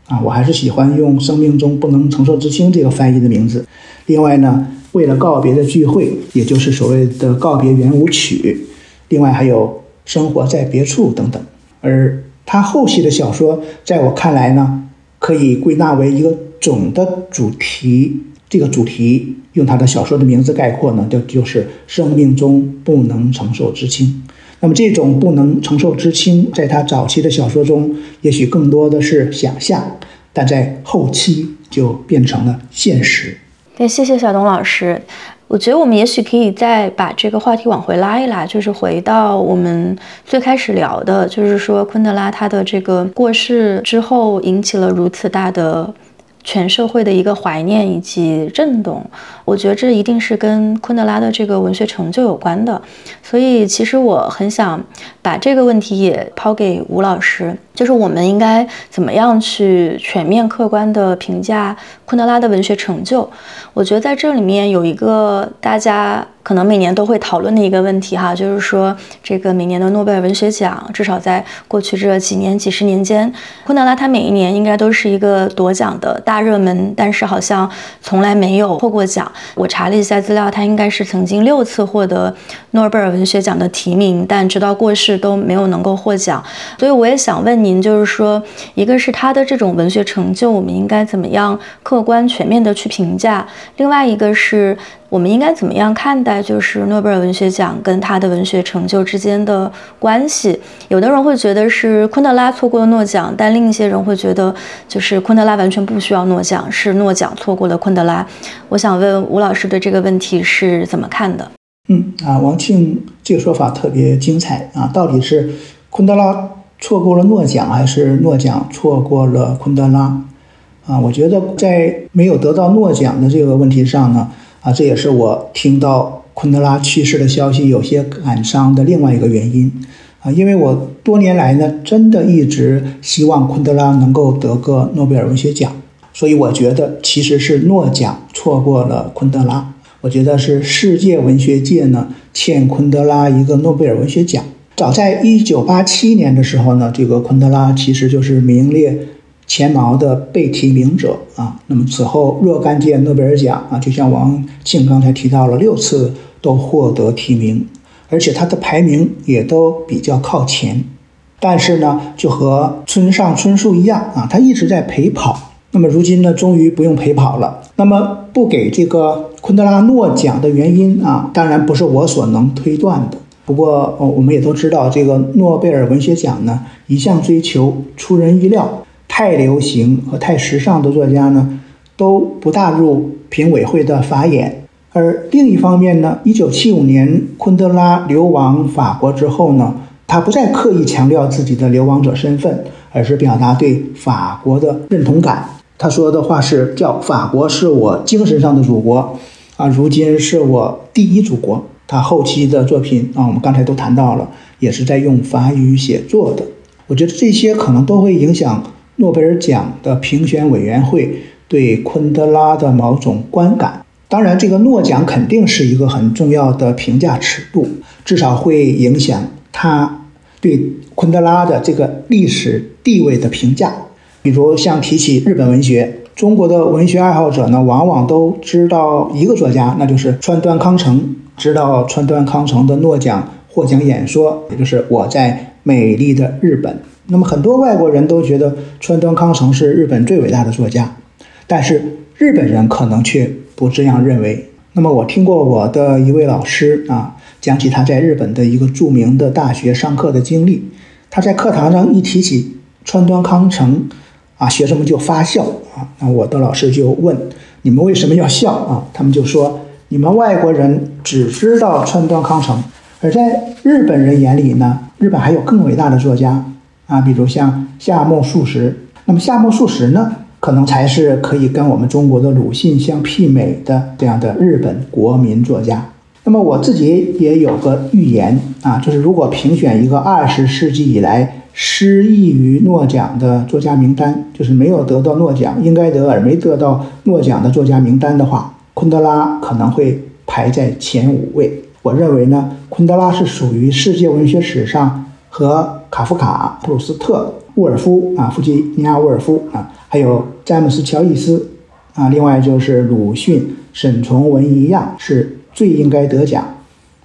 啊，我还是喜欢用《生命中不能承受之轻》这个翻译的名字。另外呢，为了告别的聚会，也就是所谓的告别圆舞曲。另外还有生活在别处等等，而他后期的小说，在我看来呢，可以归纳为一个总的主题。这个主题用他的小说的名字概括呢，就就是生命中不能承受之轻。那么这种不能承受之轻，在他早期的小说中，也许更多的是想象，但在后期就变成了现实。对，谢谢小东老师。我觉得我们也许可以再把这个话题往回拉一拉，就是回到我们最开始聊的，就是说昆德拉他的这个过世之后引起了如此大的全社会的一个怀念以及震动。我觉得这一定是跟昆德拉的这个文学成就有关的。所以其实我很想把这个问题也抛给吴老师，就是我们应该怎么样去全面客观的评价昆德拉的文学成就？我觉得在这里面有一个大家。可能每年都会讨论的一个问题哈，就是说这个每年的诺贝尔文学奖，至少在过去这几年、几十年间，昆德拉他每一年应该都是一个夺奖的大热门，但是好像从来没有获过奖。我查了一下资料，他应该是曾经六次获得诺贝尔文学奖的提名，但直到过世都没有能够获奖。所以我也想问你您，就是说，一个是他的这种文学成就，我们应该怎么样客观全面的去评价？另外一个是。我们应该怎么样看待就是诺贝尔文学奖跟他的文学成就之间的关系？有的人会觉得是昆德拉错过了诺奖，但另一些人会觉得就是昆德拉完全不需要诺奖，是诺奖错过了昆德拉。我想问吴老师对这个问题是怎么看的？嗯啊，王庆这个说法特别精彩啊！到底是昆德拉错过了诺奖，还是诺奖错过了昆德拉？啊，我觉得在没有得到诺奖的这个问题上呢？啊，这也是我听到昆德拉去世的消息有些感伤的另外一个原因啊，因为我多年来呢，真的一直希望昆德拉能够得个诺贝尔文学奖，所以我觉得其实是诺奖错过了昆德拉，我觉得是世界文学界呢欠昆德拉一个诺贝尔文学奖。早在一九八七年的时候呢，这个昆德拉其实就是名列。前茅的被提名者啊，那么此后若干届诺贝尔奖啊，就像王庆刚才提到了六次都获得提名，而且他的排名也都比较靠前。但是呢，就和村上春树一样啊，他一直在陪跑。那么如今呢，终于不用陪跑了。那么不给这个昆德拉诺奖的原因啊，当然不是我所能推断的。不过哦，我们也都知道，这个诺贝尔文学奖呢，一向追求出人意料。太流行和太时尚的作家呢，都不大入评委会的法眼。而另一方面呢，一九七五年昆德拉流亡法国之后呢，他不再刻意强调自己的流亡者身份，而是表达对法国的认同感。他说的话是：“叫法国是我精神上的祖国，啊，如今是我第一祖国。”他后期的作品啊，我们刚才都谈到了，也是在用法语写作的。我觉得这些可能都会影响。诺贝尔奖的评选委员会对昆德拉的某种观感，当然，这个诺奖肯定是一个很重要的评价尺度，至少会影响他对昆德拉的这个历史地位的评价。比如像提起日本文学，中国的文学爱好者呢，往往都知道一个作家，那就是川端康成，知道川端康成的诺奖获奖演说，也就是我在美丽的日本。那么很多外国人都觉得川端康成是日本最伟大的作家，但是日本人可能却不这样认为。那么我听过我的一位老师啊讲起他在日本的一个著名的大学上课的经历，他在课堂上一提起川端康成，啊学生们就发笑啊。那我的老师就问你们为什么要笑啊？他们就说你们外国人只知道川端康成，而在日本人眼里呢，日本还有更伟大的作家。啊，比如像夏目漱石，那么夏目漱石呢，可能才是可以跟我们中国的鲁迅相媲美的这样的日本国民作家。那么我自己也有个预言啊，就是如果评选一个二十世纪以来失意于诺奖的作家名单，就是没有得到诺奖、应该得而没得到诺奖的作家名单的话，昆德拉可能会排在前五位。我认为呢，昆德拉是属于世界文学史上和。卡夫卡、普鲁斯特、沃尔夫啊，弗吉尼亚·沃尔夫啊，还有詹姆斯·乔伊斯啊，另外就是鲁迅、沈从文一样，是最应该得奖，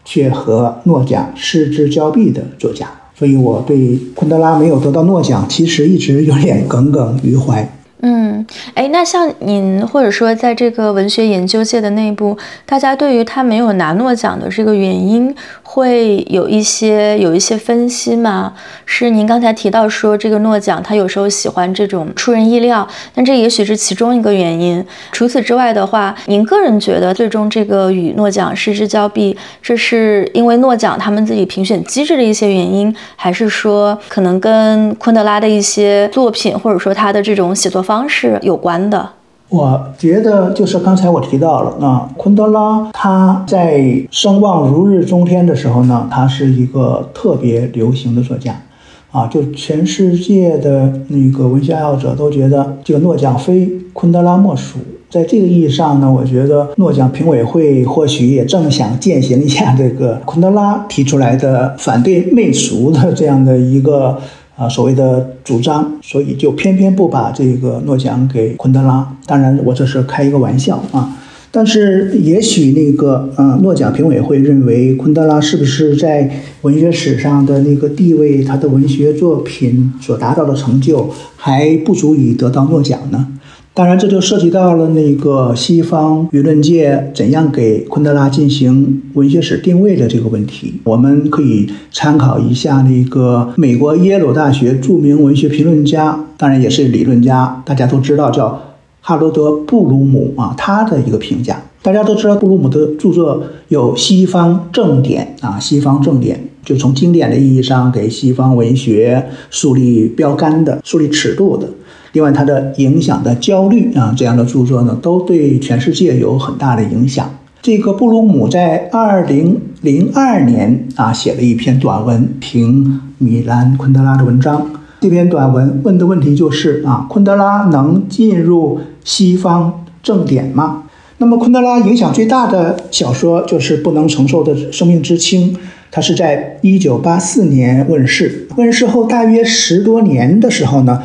却和诺奖失之交臂的作家。所以我对昆德拉没有得到诺奖，其实一直有点耿耿于怀。嗯，哎，那像您或者说在这个文学研究界的内部，大家对于他没有拿诺奖的这个原因，会有一些有一些分析吗？是您刚才提到说这个诺奖他有时候喜欢这种出人意料，但这也许是其中一个原因。除此之外的话，您个人觉得最终这个与诺奖失之交臂，这是因为诺奖他们自己评选机制的一些原因，还是说可能跟昆德拉的一些作品或者说他的这种写作方？方式有关的，我觉得就是刚才我提到了啊，昆德拉他在声望如日中天的时候呢，他是一个特别流行的作家啊，就全世界的那个文学爱好者都觉得这个诺奖非昆德拉莫属。在这个意义上呢，我觉得诺奖评委会或许也正想践行一下这个昆德拉提出来的反对媚俗的这样的一个啊所谓的主张，所以就偏偏不把这个诺奖给昆德拉。当然，我这是开一个玩笑啊。但是，也许那个呃，诺奖评委会认为昆德拉是不是在文学史上的那个地位，他的文学作品所达到的成就还不足以得到诺奖呢？当然，这就涉及到了那个西方舆论界怎样给昆德拉进行文学史定位的这个问题。我们可以参考一下那个美国耶鲁大学著名文学评论家，当然也是理论家，大家都知道叫。哈罗德·布鲁姆啊，他的一个评价，大家都知道，布鲁姆的著作有西方正典啊，西方正典就从经典的意义上给西方文学树立标杆的、树立尺度的。另外，他的影响的焦虑啊，这样的著作呢，都对全世界有很大的影响。这个布鲁姆在二零零二年啊，写了一篇短文评米兰昆德拉的文章。这篇短文问的问题就是啊，昆德拉能进入西方正典吗？那么，昆德拉影响最大的小说就是《不能承受的生命之轻》，它是在一九八四年问世。问世后大约十多年的时候呢，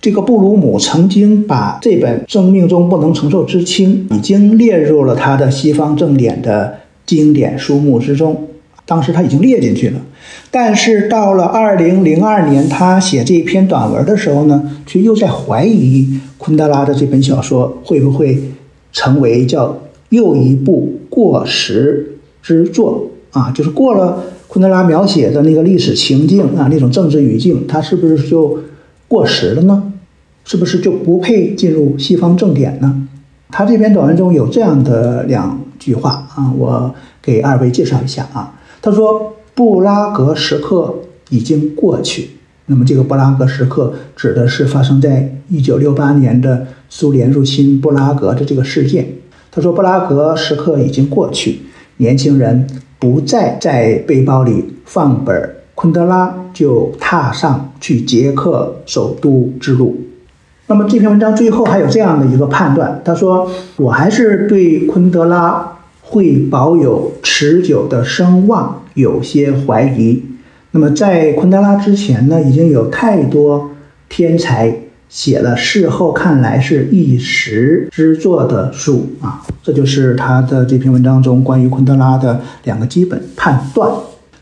这个布鲁姆曾经把这本《生命中不能承受之轻》已经列入了他的西方正典的经典书目之中。当时他已经列进去了，但是到了二零零二年，他写这一篇短文的时候呢，却又在怀疑昆德拉的这本小说会不会成为叫又一部过时之作啊？就是过了昆德拉描写的那个历史情境啊，那种政治语境，它是不是就过时了呢？是不是就不配进入西方正典呢？他这篇短文中有这样的两句话啊，我给二位介绍一下啊。他说：“布拉格时刻已经过去。那么，这个布拉格时刻指的是发生在一九六八年的苏联入侵布拉格的这个事件。”他说：“布拉格时刻已经过去，年轻人不再在背包里放本昆德拉，就踏上去捷克首都之路。”那么，这篇文章最后还有这样的一个判断：他说：“我还是对昆德拉。”会保有持久的声望，有些怀疑。那么在昆德拉之前呢，已经有太多天才写了事后看来是一时之作的书啊。这就是他的这篇文章中关于昆德拉的两个基本判断。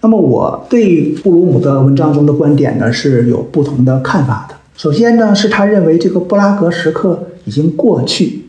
那么我对布鲁姆的文章中的观点呢是有不同的看法的。首先呢，是他认为这个布拉格时刻已经过去。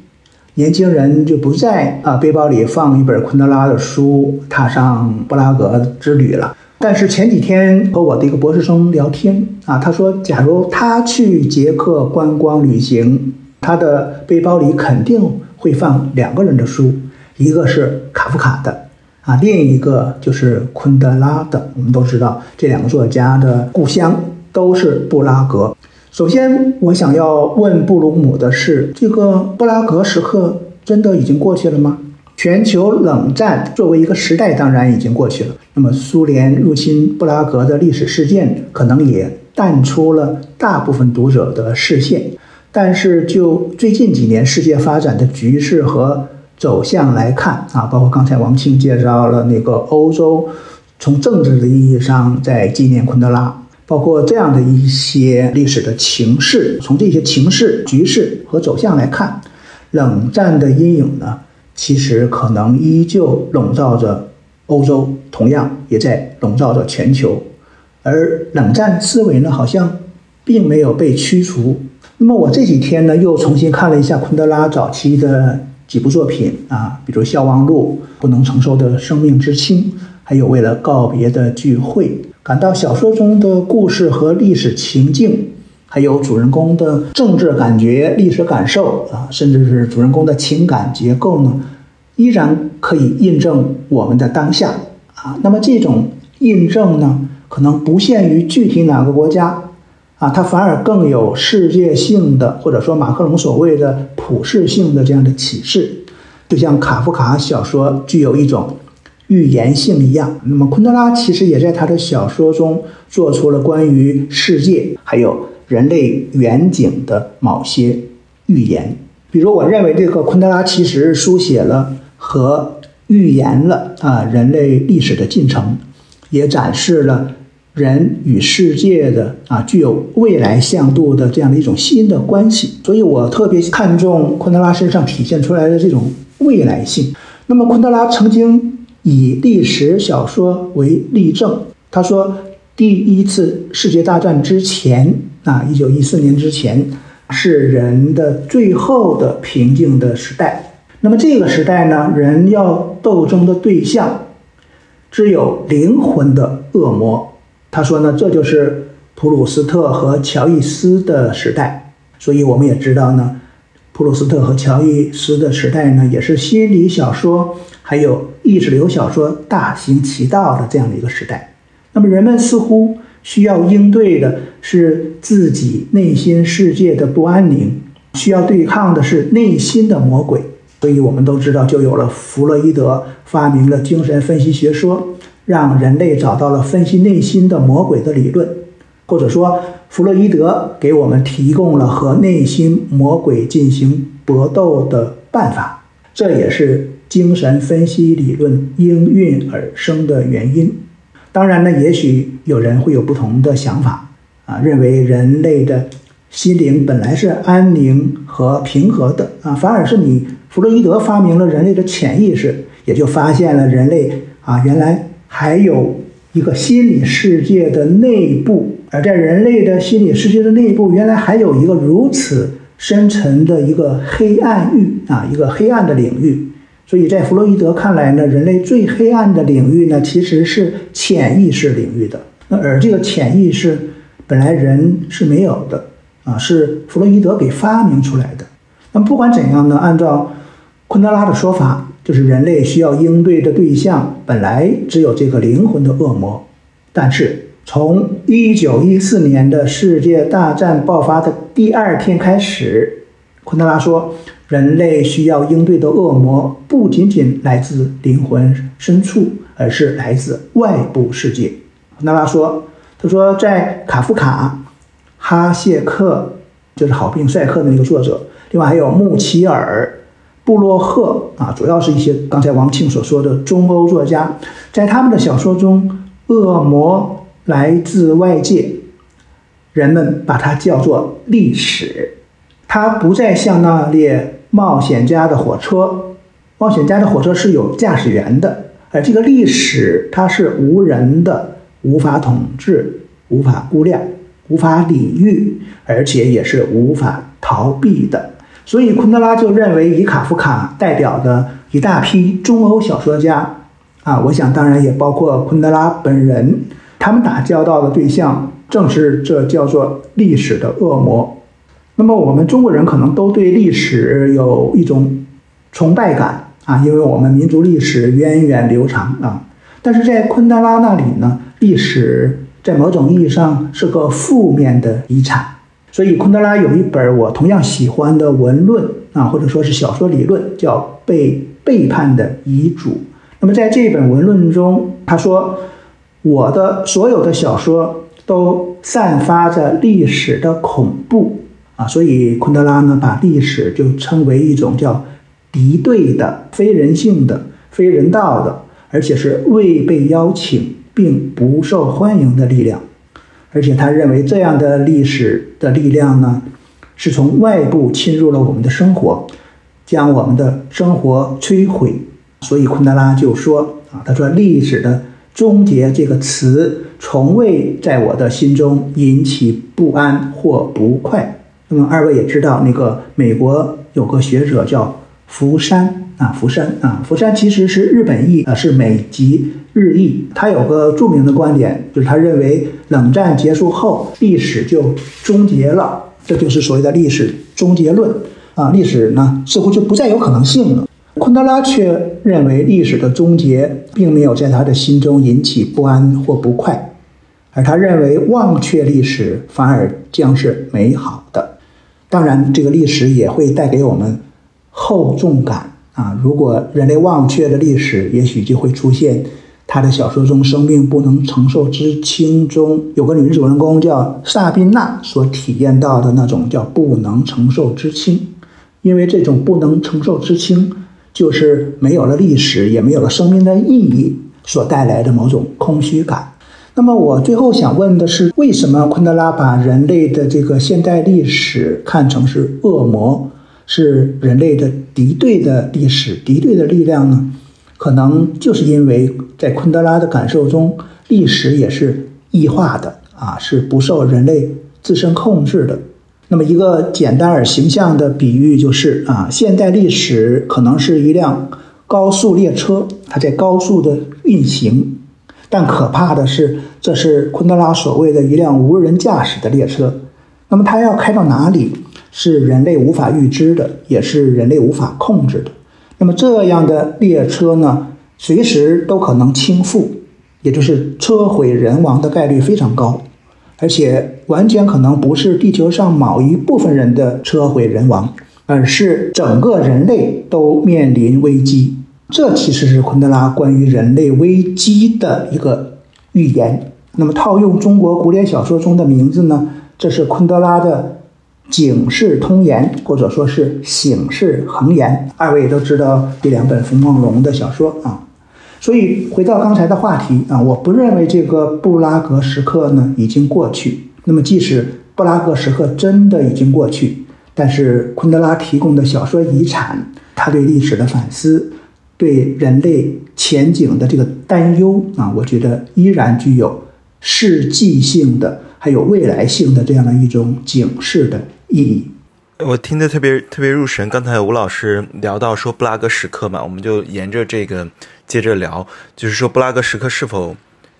年轻人就不再啊背包里放一本昆德拉的书，踏上布拉格之旅了。但是前几天和我的一个博士生聊天啊，他说，假如他去捷克观光旅行，他的背包里肯定会放两个人的书，一个是卡夫卡的啊，另一个就是昆德拉的。我们都知道这两个作家的故乡都是布拉格。首先，我想要问布鲁姆的是：这个布拉格时刻真的已经过去了吗？全球冷战作为一个时代，当然已经过去了。那么，苏联入侵布拉格的历史事件可能也淡出了大部分读者的视线。但是，就最近几年世界发展的局势和走向来看，啊，包括刚才王庆介绍了那个欧洲，从政治的意义上在纪念昆德拉。包括这样的一些历史的情势，从这些情势、局势和走向来看，冷战的阴影呢，其实可能依旧笼罩着欧洲，同样也在笼罩着全球。而冷战思维呢，好像并没有被驱除。那么我这几天呢，又重新看了一下昆德拉早期的几部作品啊，比如《笑忘录》《不能承受的生命之轻》，还有《为了告别的聚会》。感到小说中的故事和历史情境，还有主人公的政治感觉、历史感受啊，甚至是主人公的情感结构呢，依然可以印证我们的当下啊。那么这种印证呢，可能不限于具体哪个国家啊，它反而更有世界性的，或者说马克龙所谓的普世性的这样的启示。就像卡夫卡小说具有一种预言性一样。那么昆德拉其实也在他的小说中做出了关于世界还有人类远景的某些预言。比如，我认为这个昆德拉其实书写了和预言了啊人类历史的进程，也展示了人与世界的啊具有未来向度的这样的一种新的关系。所以我特别看重昆德拉身上体现出来的这种未来性。那么，昆德拉曾经以历史小说为例证，他说，第一次世界大战之前啊，一九一四年之前。是人的最后的平静的时代。那么这个时代呢，人要斗争的对象只有灵魂的恶魔。他说呢，这就是普鲁斯特和乔伊斯的时代。所以我们也知道呢，普鲁斯特和乔伊斯的时代呢，也是心理小说还有意识流小说大行其道的这样的一个时代。那么人们似乎。需要应对的是自己内心世界的不安宁，需要对抗的是内心的魔鬼。所以我们都知道，就有了弗洛伊德发明了精神分析学说，让人类找到了分析内心的魔鬼的理论，或者说，弗洛伊德给我们提供了和内心魔鬼进行搏斗的办法。这也是精神分析理论应运而生的原因。当然呢，也许有人会有不同的想法啊，认为人类的心灵本来是安宁和平和的啊，反而是你弗洛伊德发明了人类的潜意识，也就发现了人类啊原来还有一个心理世界的内部，而在人类的心理世界的内部，原来还有一个如此深沉的一个黑暗域啊，一个黑暗的领域。所以在弗洛伊德看来呢，人类最黑暗的领域呢，其实是潜意识领域的。那而这个潜意识本来人是没有的啊，是弗洛伊德给发明出来的。那么不管怎样呢，按照昆德拉的说法，就是人类需要应对的对象本来只有这个灵魂的恶魔。但是从一九一四年的世界大战爆发的第二天开始，昆德拉说。人类需要应对的恶魔不仅仅来自灵魂深处，而是来自外部世界。纳拉说：“他说，在卡夫卡、哈谢克，就是《好病帅克》的那个作者，另外还有穆齐尔、布洛赫啊，主要是一些刚才王庆所说的中欧作家，在他们的小说中，恶魔来自外界，人们把它叫做历史，它不再像那列。”冒险家的火车，冒险家的火车是有驾驶员的，而这个历史它是无人的，无法统治，无法估量，无法理喻，而且也是无法逃避的。所以昆德拉就认为，以卡夫卡代表的一大批中欧小说家，啊，我想当然也包括昆德拉本人，他们打交道的对象正是这叫做历史的恶魔。那么我们中国人可能都对历史有一种崇拜感啊，因为我们民族历史源远流长啊。但是在昆德拉那里呢，历史在某种意义上是个负面的遗产。所以昆德拉有一本我同样喜欢的文论啊，或者说是小说理论，叫《被背叛的遗嘱》。那么在这本文论中，他说我的所有的小说都散发着历史的恐怖。啊，所以昆德拉呢，把历史就称为一种叫敌对的、非人性的、非人道的，而且是未被邀请并不受欢迎的力量。而且他认为这样的历史的力量呢，是从外部侵入了我们的生活，将我们的生活摧毁。所以昆德拉就说啊，他说历史的终结这个词，从未在我的心中引起不安或不快。那么二位也知道，那个美国有个学者叫福山啊，福山啊，福山其实是日本译啊，是美籍日译。他有个著名的观点，就是他认为冷战结束后，历史就终结了，这就是所谓的历史终结论啊。历史呢，似乎就不再有可能性了。昆德拉却认为，历史的终结并没有在他的心中引起不安或不快，而他认为忘却历史反而将是美好的。当然，这个历史也会带给我们厚重感啊。如果人类忘却了历史，也许就会出现他的小说中《生命不能承受之轻》中有个女主人公叫萨宾娜所体验到的那种叫不能承受之轻，因为这种不能承受之轻，就是没有了历史，也没有了生命的意义所带来的某种空虚感。那么我最后想问的是，为什么昆德拉把人类的这个现代历史看成是恶魔，是人类的敌对的历史、敌对的力量呢？可能就是因为在昆德拉的感受中，历史也是异化的啊，是不受人类自身控制的。那么一个简单而形象的比喻就是啊，现代历史可能是一辆高速列车，它在高速的运行。但可怕的是，这是昆德拉所谓的一辆无人驾驶的列车。那么，它要开到哪里，是人类无法预知的，也是人类无法控制的。那么，这样的列车呢，随时都可能倾覆，也就是车毁人亡的概率非常高，而且完全可能不是地球上某一部分人的车毁人亡，而是整个人类都面临危机。这其实是昆德拉关于人类危机的一个预言。那么，套用中国古典小说中的名字呢？这是昆德拉的《警世通言》，或者说是《醒世恒言》。二位也都知道这两本冯梦龙的小说啊。所以，回到刚才的话题啊，我不认为这个布拉格时刻呢已经过去。那么，即使布拉格时刻真的已经过去，但是昆德拉提供的小说遗产，他对历史的反思。对人类前景的这个担忧啊，我觉得依然具有世纪性的，还有未来性的这样的一种警示的意义。我听得特别特别入神。刚才吴老师聊到说布拉格时刻嘛，我们就沿着这个接着聊，就是说布拉格时刻是否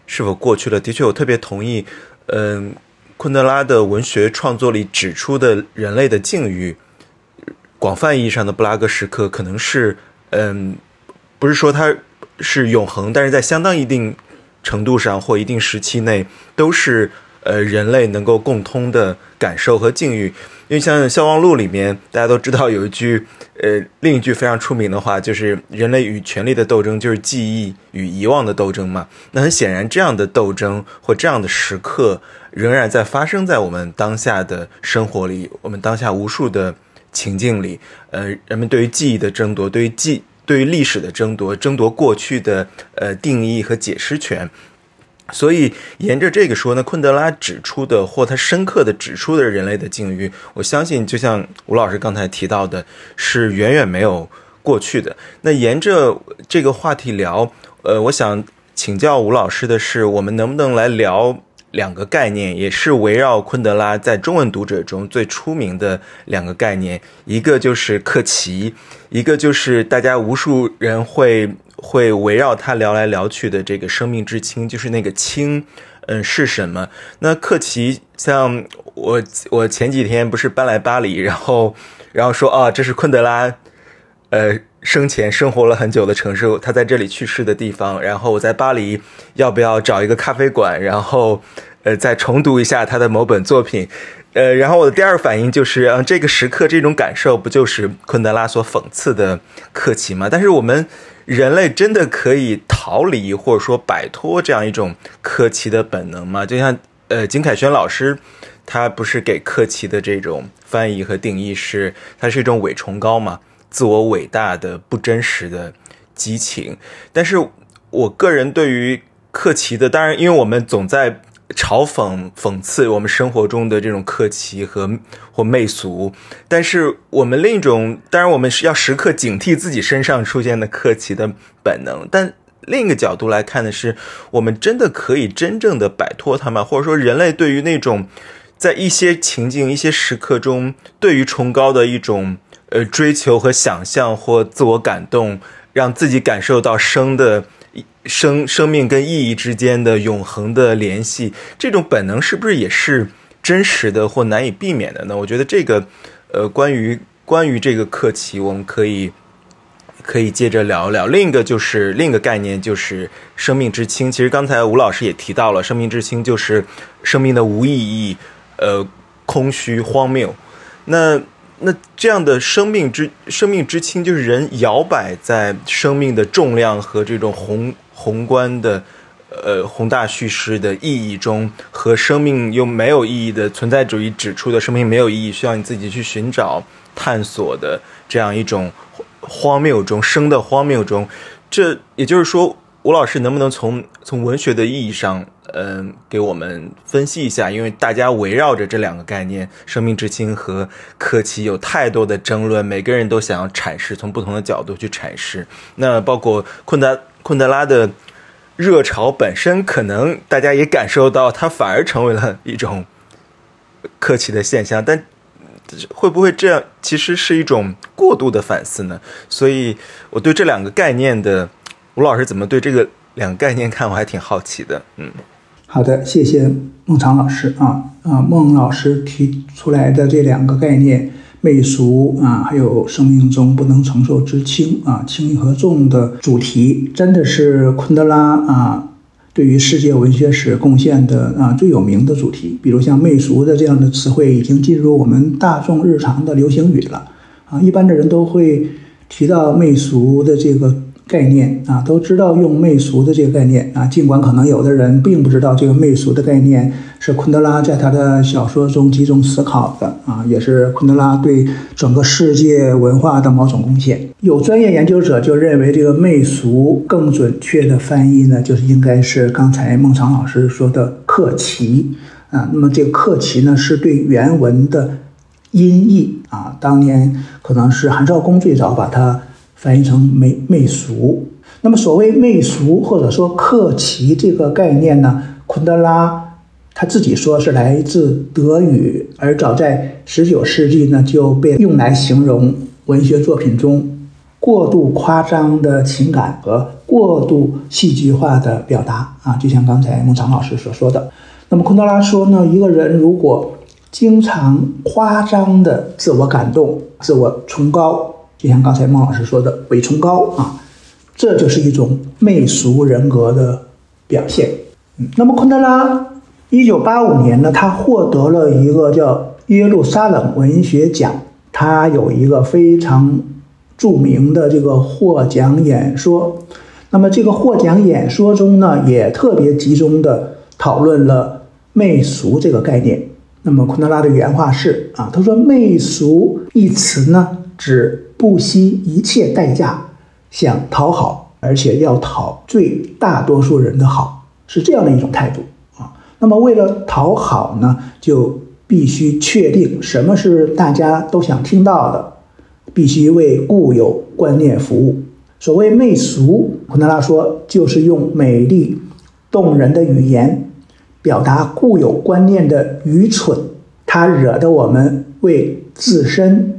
是否过去了？的确，我特别同意。嗯，昆德拉的文学创作里指出的人类的境遇，广泛意义上的布拉格时刻可能是嗯。不是说它是永恒，但是在相当一定程度上或一定时期内，都是呃人类能够共通的感受和境遇。因为像《消亡录》里面，大家都知道有一句呃另一句非常出名的话，就是人类与权力的斗争就是记忆与遗忘的斗争嘛。那很显然，这样的斗争或这样的时刻仍然在发生在我们当下的生活里，我们当下无数的情境里。呃，人们对于记忆的争夺，对于记。对于历史的争夺，争夺过去的呃定义和解释权，所以沿着这个说呢，昆德拉指出的或他深刻的指出的人类的境遇，我相信就像吴老师刚才提到的，是远远没有过去的。那沿着这个话题聊，呃，我想请教吴老师的是，我们能不能来聊？两个概念也是围绕昆德拉在中文读者中最出名的两个概念，一个就是克奇，一个就是大家无数人会会围绕他聊来聊去的这个生命之轻，就是那个轻，嗯，是什么？那克奇，像我我前几天不是搬来巴黎，然后然后说啊，这是昆德拉，呃。生前生活了很久的城市，他在这里去世的地方。然后我在巴黎，要不要找一个咖啡馆，然后，呃，再重读一下他的某本作品？呃，然后我的第二反应就是，嗯，这个时刻这种感受不就是昆德拉所讽刺的客气吗？但是我们人类真的可以逃离或者说摆脱这样一种客气的本能吗？就像呃，金凯旋老师，他不是给客气的这种翻译和定义是，它是一种伪崇高吗？自我伟大的不真实的激情，但是我个人对于克奇的，当然，因为我们总在嘲讽、讽刺我们生活中的这种克奇和或媚俗，但是我们另一种，当然我们是要时刻警惕自己身上出现的克奇的本能，但另一个角度来看的是，我们真的可以真正的摆脱它吗？或者说，人类对于那种在一些情境、一些时刻中，对于崇高的一种。呃，追求和想象或自我感动，让自己感受到生的生生命跟意义之间的永恒的联系，这种本能是不是也是真实的或难以避免的呢？我觉得这个，呃，关于关于这个课题，我们可以可以接着聊一聊。另一个就是另一个概念，就是生命之轻。其实刚才吴老师也提到了，生命之轻就是生命的无意义，呃，空虚、荒谬。那那这样的生命之生命之轻，就是人摇摆在生命的重量和这种宏宏观的呃宏大叙事的意义中，和生命又没有意义的存在主义指出的生命没有意义，需要你自己去寻找探索的这样一种荒谬中生的荒谬中，这也就是说，吴老师能不能从从文学的意义上？嗯，给我们分析一下，因为大家围绕着这两个概念“生命之轻”和“客气”有太多的争论，每个人都想要阐释，从不同的角度去阐释。那包括昆德昆德拉的热潮本身，可能大家也感受到，它反而成为了一种客气的现象。但会不会这样，其实是一种过度的反思呢？所以，我对这两个概念的，吴老师怎么对这个两个概念看，我还挺好奇的。嗯。好的，谢谢孟尝老师啊啊，孟老师提出来的这两个概念——媚俗啊，还有生命中不能承受之轻啊，轻和重的主题，真的是昆德拉啊对于世界文学史贡献的啊最有名的主题。比如像媚俗的这样的词汇，已经进入我们大众日常的流行语了啊，一般的人都会提到媚俗的这个。概念啊，都知道用媚俗的这个概念啊，尽管可能有的人并不知道这个媚俗的概念是昆德拉在他的小说中集中思考的啊，也是昆德拉对整个世界文化的某种贡献。有专业研究者就认为，这个媚俗更准确的翻译呢，就是应该是刚才孟尝老师说的客奇啊。那么这个客奇呢，是对原文的音译啊，当年可能是韩少功最早把它。翻译成媚媚俗，那么所谓媚俗或者说客奇这个概念呢，昆德拉他自己说是来自德语，而早在十九世纪呢就被用来形容文学作品中过度夸张的情感和过度戏剧化的表达啊，就像刚才孟尝老师所说的。那么昆德拉说呢，一个人如果经常夸张的自我感动、自我崇高。就像刚才孟老师说的，伪崇高啊，这就是一种媚俗人格的表现。嗯，那么昆德拉一九八五年呢，他获得了一个叫耶路撒冷文学奖，他有一个非常著名的这个获奖演说。那么这个获奖演说中呢，也特别集中的讨论了媚俗这个概念。那么昆德拉的原话是啊，他说“媚俗”一词呢。指不惜一切代价想讨好，而且要讨最大多数人的好，是这样的一种态度啊。那么为了讨好呢，就必须确定什么是大家都想听到的，必须为固有观念服务。所谓媚俗，昆德拉说，就是用美丽动人的语言表达固有观念的愚蠢，它惹得我们为自身。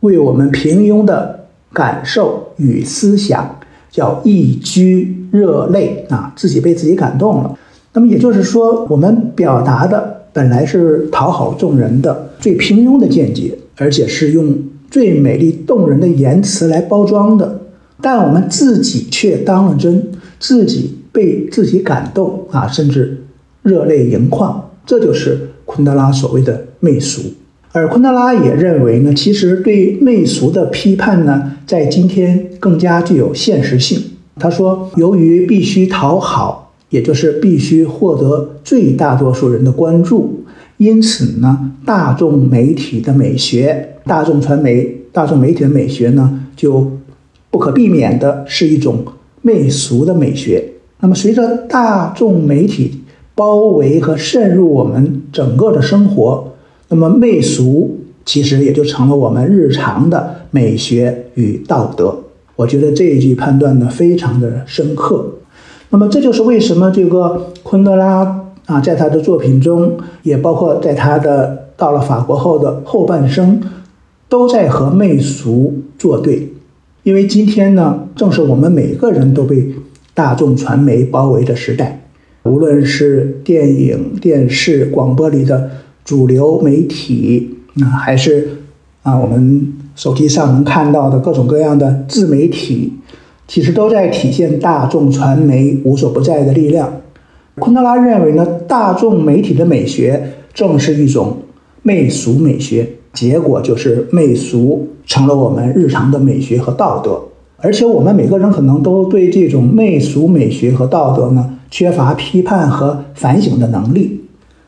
为我们平庸的感受与思想，叫一居热泪啊，自己被自己感动了。那么也就是说，我们表达的本来是讨好众人的最平庸的见解，而且是用最美丽动人的言辞来包装的，但我们自己却当了真，自己被自己感动啊，甚至热泪盈眶。这就是昆德拉所谓的媚俗。而昆德拉也认为呢，其实对媚俗的批判呢，在今天更加具有现实性。他说，由于必须讨好，也就是必须获得最大多数人的关注，因此呢，大众媒体的美学、大众传媒、大众媒体的美学呢，就不可避免的是一种媚俗的美学。那么，随着大众媒体包围和渗入我们整个的生活。那么媚俗其实也就成了我们日常的美学与道德。我觉得这一句判断呢非常的深刻。那么这就是为什么这个昆德拉啊，在他的作品中，也包括在他的到了法国后的后半生，都在和媚俗作对。因为今天呢，正是我们每个人都被大众传媒包围的时代，无论是电影、电视、广播里的。主流媒体啊，还是啊，我们手机上能看到的各种各样的自媒体，其实都在体现大众传媒无所不在的力量。昆德拉认为呢，大众媒体的美学正是一种媚俗美学，结果就是媚俗成了我们日常的美学和道德。而且我们每个人可能都对这种媚俗美学和道德呢缺乏批判和反省的能力，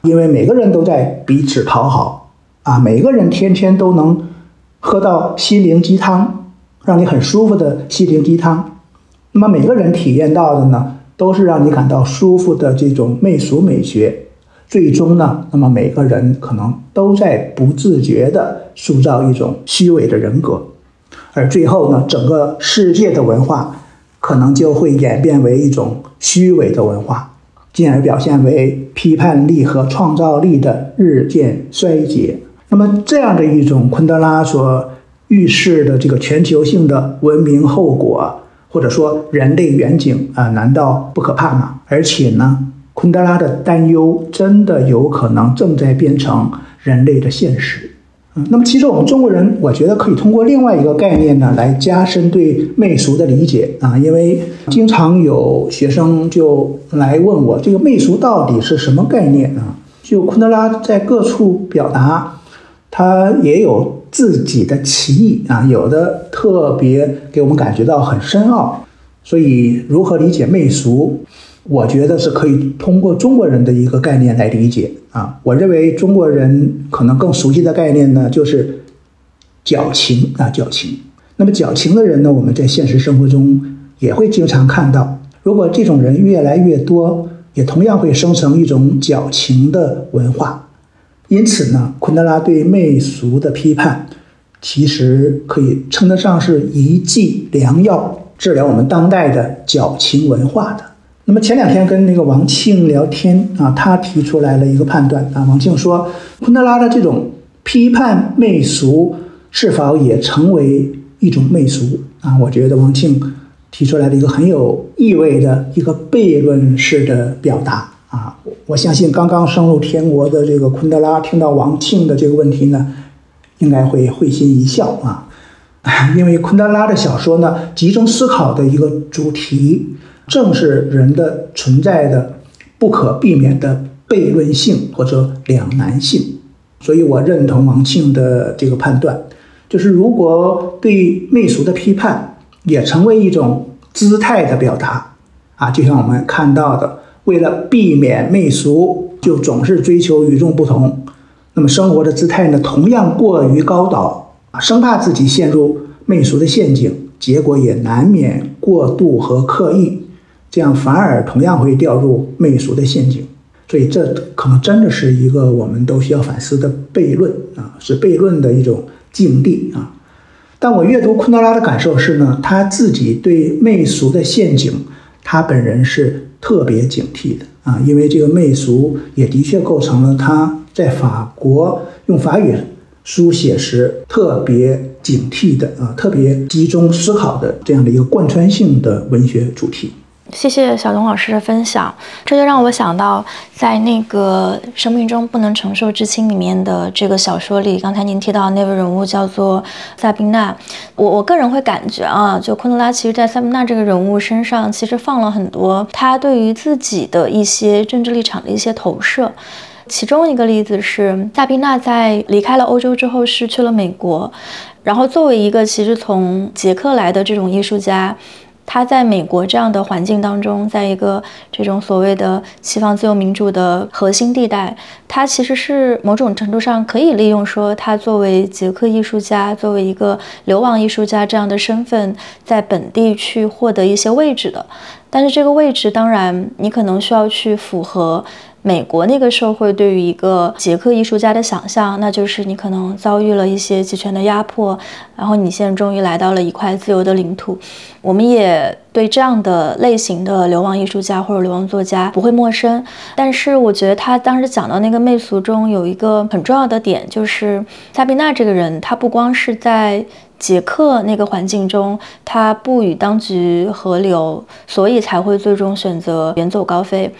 因为每个人都在彼此讨好啊，每个人天天都能喝到心灵鸡汤，让你很舒服的心灵鸡汤。那么每个人体验到的呢，都是让你感到舒服的这种媚俗美学。最终呢，那么每个人可能都在不自觉地塑造一种虚伪的人格。而最后呢，整个世界的文化可能就会演变为一种虚伪的文化，进而表现为批判力和创造力的日渐衰竭。那么，这样的一种昆德拉所预示的这个全球性的文明后果，或者说人类远景啊，难道不可怕吗？而且呢，昆德拉的担忧真的有可能正在变成人类的现实。那么其实我们中国人，我觉得可以通过另外一个概念呢，来加深对媚俗的理解啊。因为经常有学生就来问我，这个媚俗到底是什么概念啊？就昆德拉在各处表达，他也有自己的歧义啊，有的特别给我们感觉到很深奥。所以，如何理解媚俗？我觉得是可以通过中国人的一个概念来理解啊。我认为中国人可能更熟悉的概念呢，就是矫情啊，矫情。那么矫情的人呢，我们在现实生活中也会经常看到。如果这种人越来越多，也同样会生成一种矫情的文化。因此呢，昆德拉对媚俗的批判，其实可以称得上是一剂良药，治疗我们当代的矫情文化的。那么前两天跟那个王庆聊天啊，他提出来了一个判断啊。王庆说，昆德拉的这种批判媚俗是否也成为一种媚俗啊？我觉得王庆提出来的一个很有意味的一个悖论式的表达啊。我相信刚刚升入天国的这个昆德拉听到王庆的这个问题呢，应该会会心一笑啊，因为昆德拉的小说呢，集中思考的一个主题。正是人的存在的不可避免的悖论性或者两难性，所以我认同王庆的这个判断，就是如果对媚俗的批判也成为一种姿态的表达，啊，就像我们看到的，为了避免媚俗，就总是追求与众不同，那么生活的姿态呢，同样过于高导，啊，生怕自己陷入媚俗的陷阱，结果也难免过度和刻意。这样反而同样会掉入媚俗的陷阱，所以这可能真的是一个我们都需要反思的悖论啊，是悖论的一种境地啊。但我阅读昆德拉的感受是呢，他自己对媚俗的陷阱，他本人是特别警惕的啊，因为这个媚俗也的确构成了他在法国用法语书写时特别警惕的啊，特别集中思考的这样的一个贯穿性的文学主题。谢谢小东老师的分享，这就让我想到，在那个《生命中不能承受之轻》里面的这个小说里，刚才您提到那位人物叫做萨宾娜。我我个人会感觉啊，就昆德拉其实在萨宾娜这个人物身上，其实放了很多他对于自己的一些政治立场的一些投射。其中一个例子是，萨宾娜在离开了欧洲之后，是去了美国，然后作为一个其实从捷克来的这种艺术家。他在美国这样的环境当中，在一个这种所谓的西方自由民主的核心地带，他其实是某种程度上可以利用说他作为捷克艺术家，作为一个流亡艺术家这样的身份，在本地去获得一些位置的。但是这个位置，当然你可能需要去符合。美国那个社会对于一个捷克艺术家的想象，那就是你可能遭遇了一些集权的压迫，然后你现在终于来到了一块自由的领土。我们也对这样的类型的流亡艺术家或者流亡作家不会陌生。但是我觉得他当时讲到那个媚俗中有一个很重要的点，就是萨宾娜这个人，他不光是在捷克那个环境中，他不与当局合流，所以才会最终选择远走高飞。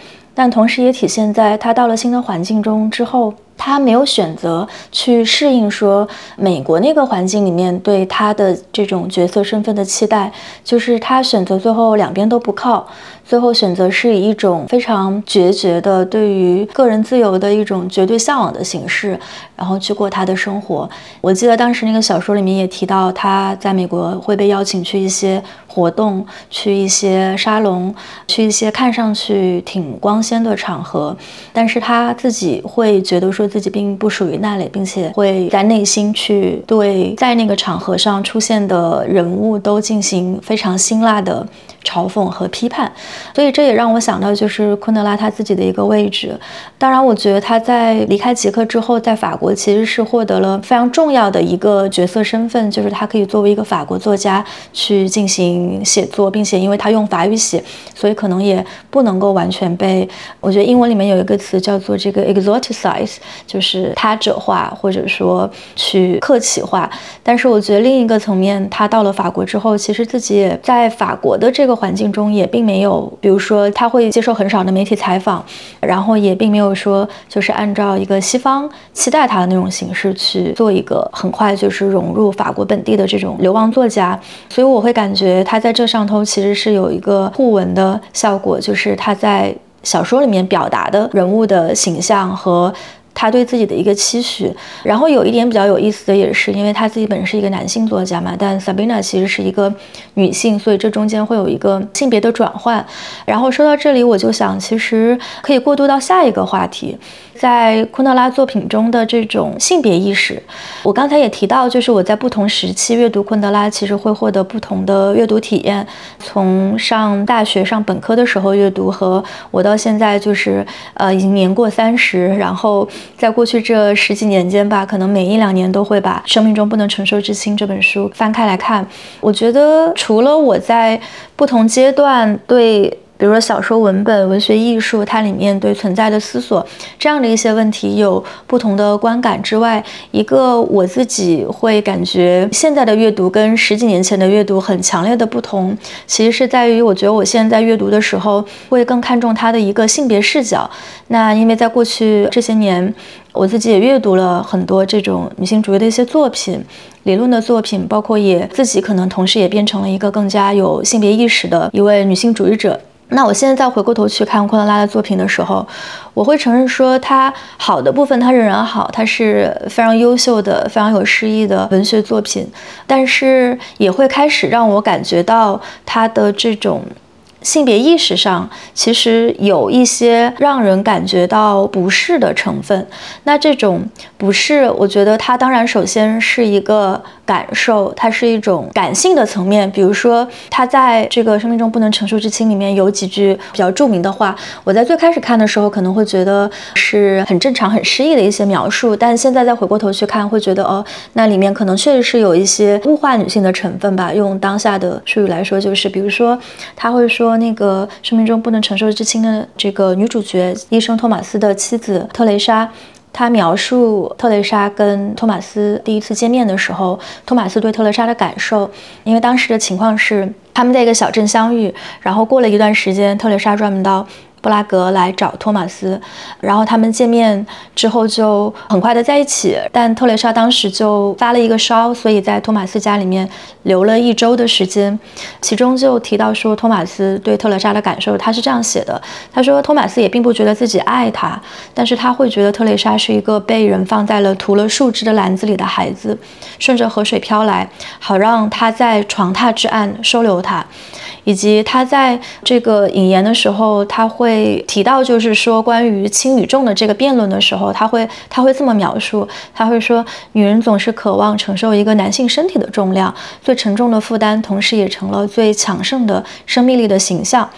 但同时也体现在他到了新的环境中之后，他没有选择去适应说美国那个环境里面对他的这种角色身份的期待，就是他选择最后两边都不靠。最后选择是以一种非常决绝的对于个人自由的一种绝对向往的形式，然后去过他的生活。我记得当时那个小说里面也提到，他在美国会被邀请去一些活动，去一些沙龙，去一些看上去挺光鲜的场合，但是他自己会觉得说自己并不属于那里，并且会在内心去对在那个场合上出现的人物都进行非常辛辣的。嘲讽和批判，所以这也让我想到，就是昆德拉他自己的一个位置。当然，我觉得他在离开捷克之后，在法国其实是获得了非常重要的一个角色身份，就是他可以作为一个法国作家去进行写作，并且因为他用法语写，所以可能也不能够完全被。我觉得英文里面有一个词叫做这个 exoticize，就是他者化或者说去客气化。但是我觉得另一个层面，他到了法国之后，其实自己也在法国的这个。个环境中也并没有，比如说他会接受很少的媒体采访，然后也并没有说就是按照一个西方期待他的那种形式去做一个很快就是融入法国本地的这种流亡作家，所以我会感觉他在这上头其实是有一个互文的效果，就是他在小说里面表达的人物的形象和。他对自己的一个期许，然后有一点比较有意思的也是，因为他自己本身是一个男性作家嘛，但 Sabina 其实是一个女性，所以这中间会有一个性别的转换。然后说到这里，我就想，其实可以过渡到下一个话题。在昆德拉作品中的这种性别意识，我刚才也提到，就是我在不同时期阅读昆德拉，其实会获得不同的阅读体验。从上大学上本科的时候阅读，和我到现在就是呃已经年过三十，然后在过去这十几年间吧，可能每一两年都会把《生命中不能承受之轻》这本书翻开来看。我觉得除了我在不同阶段对。比如说小说文本、文学艺术，它里面对存在的思索这样的一些问题有不同的观感之外，一个我自己会感觉现在的阅读跟十几年前的阅读很强烈的不同，其实是在于我觉得我现在阅读的时候会更看重它的一个性别视角。那因为在过去这些年，我自己也阅读了很多这种女性主义的一些作品、理论的作品，包括也自己可能同时也变成了一个更加有性别意识的一位女性主义者。那我现在再回过头去看昆德拉的作品的时候，我会承认说，他好的部分他仍然好，他是非常优秀的、非常有诗意的文学作品，但是也会开始让我感觉到他的这种。性别意识上其实有一些让人感觉到不适的成分。那这种不适，我觉得它当然首先是一个感受，它是一种感性的层面。比如说，他在这个《生命中不能承受之轻》里面有几句比较著名的话，我在最开始看的时候可能会觉得是很正常、很诗意的一些描述，但现在再回过头去看，会觉得哦，那里面可能确实是有一些物化女性的成分吧。用当下的术语来说，就是比如说他会说。那个生命中不能承受之轻的这个女主角，医生托马斯的妻子特蕾莎，她描述特蕾莎跟托马斯第一次见面的时候，托马斯对特蕾莎的感受。因为当时的情况是他们在一个小镇相遇，然后过了一段时间，特蕾莎专门到。布拉格来找托马斯，然后他们见面之后就很快的在一起。但特蕾莎当时就发了一个烧，所以在托马斯家里面留了一周的时间。其中就提到说，托马斯对特蕾莎的感受，他是这样写的：他说，托马斯也并不觉得自己爱她，但是他会觉得特蕾莎是一个被人放在了涂了树枝的篮子里的孩子，顺着河水飘来，好让他在床榻之岸收留她。以及他在这个引言的时候，他会会提到，就是说关于轻与重的这个辩论的时候，他会他会这么描述，他会说，女人总是渴望承受一个男性身体的重量，最沉重的负担，同时也成了最强盛的生命力的形象。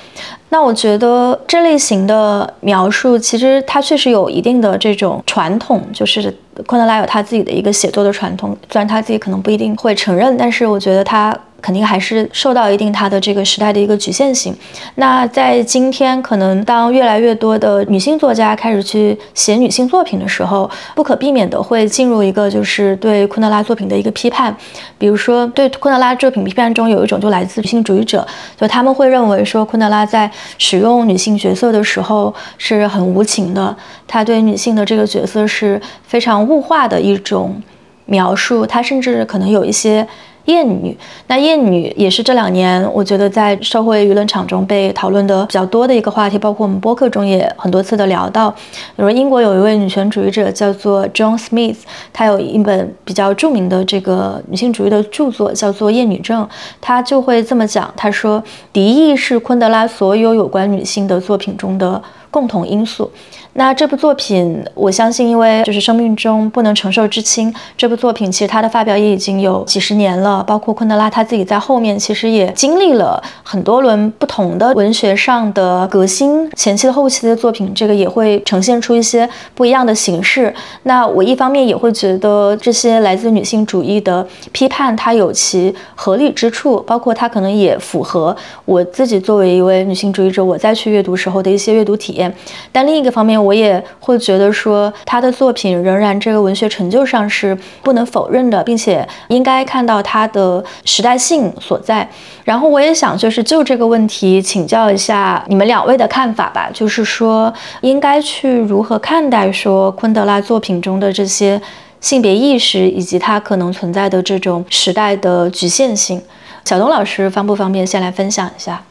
那我觉得这类型的描述，其实它确实有一定的这种传统，就是昆德拉有他自己的一个写作的传统，虽然他自己可能不一定会承认，但是我觉得他。肯定还是受到一定它的这个时代的一个局限性。那在今天，可能当越来越多的女性作家开始去写女性作品的时候，不可避免的会进入一个就是对昆德拉作品的一个批判。比如说，对昆德拉作品批判中有一种就来自女性主义者，就他们会认为说昆德拉在使用女性角色的时候是很无情的，他对女性的这个角色是非常物化的一种描述，他甚至可能有一些。厌女，那厌女也是这两年我觉得在社会舆论场中被讨论的比较多的一个话题，包括我们播客中也很多次的聊到。比如英国有一位女权主义者叫做 John Smith，她有一本比较著名的这个女性主义的著作叫做《厌女症》，她就会这么讲，她说敌意是昆德拉所有有关女性的作品中的共同因素。那这部作品，我相信，因为就是生命中不能承受之轻。这部作品其实它的发表也已经有几十年了，包括昆德拉他自己在后面其实也经历了很多轮不同的文学上的革新，前期的、后期的作品，这个也会呈现出一些不一样的形式。那我一方面也会觉得这些来自女性主义的批判，它有其合理之处，包括它可能也符合我自己作为一位女性主义者，我再去阅读时候的一些阅读体验。但另一个方面，我也会觉得说，他的作品仍然这个文学成就上是不能否认的，并且应该看到他的时代性所在。然后我也想就是就这个问题请教一下你们两位的看法吧，就是说应该去如何看待说昆德拉作品中的这些性别意识以及他可能存在的这种时代的局限性。小东老师方不方便先来分享一下？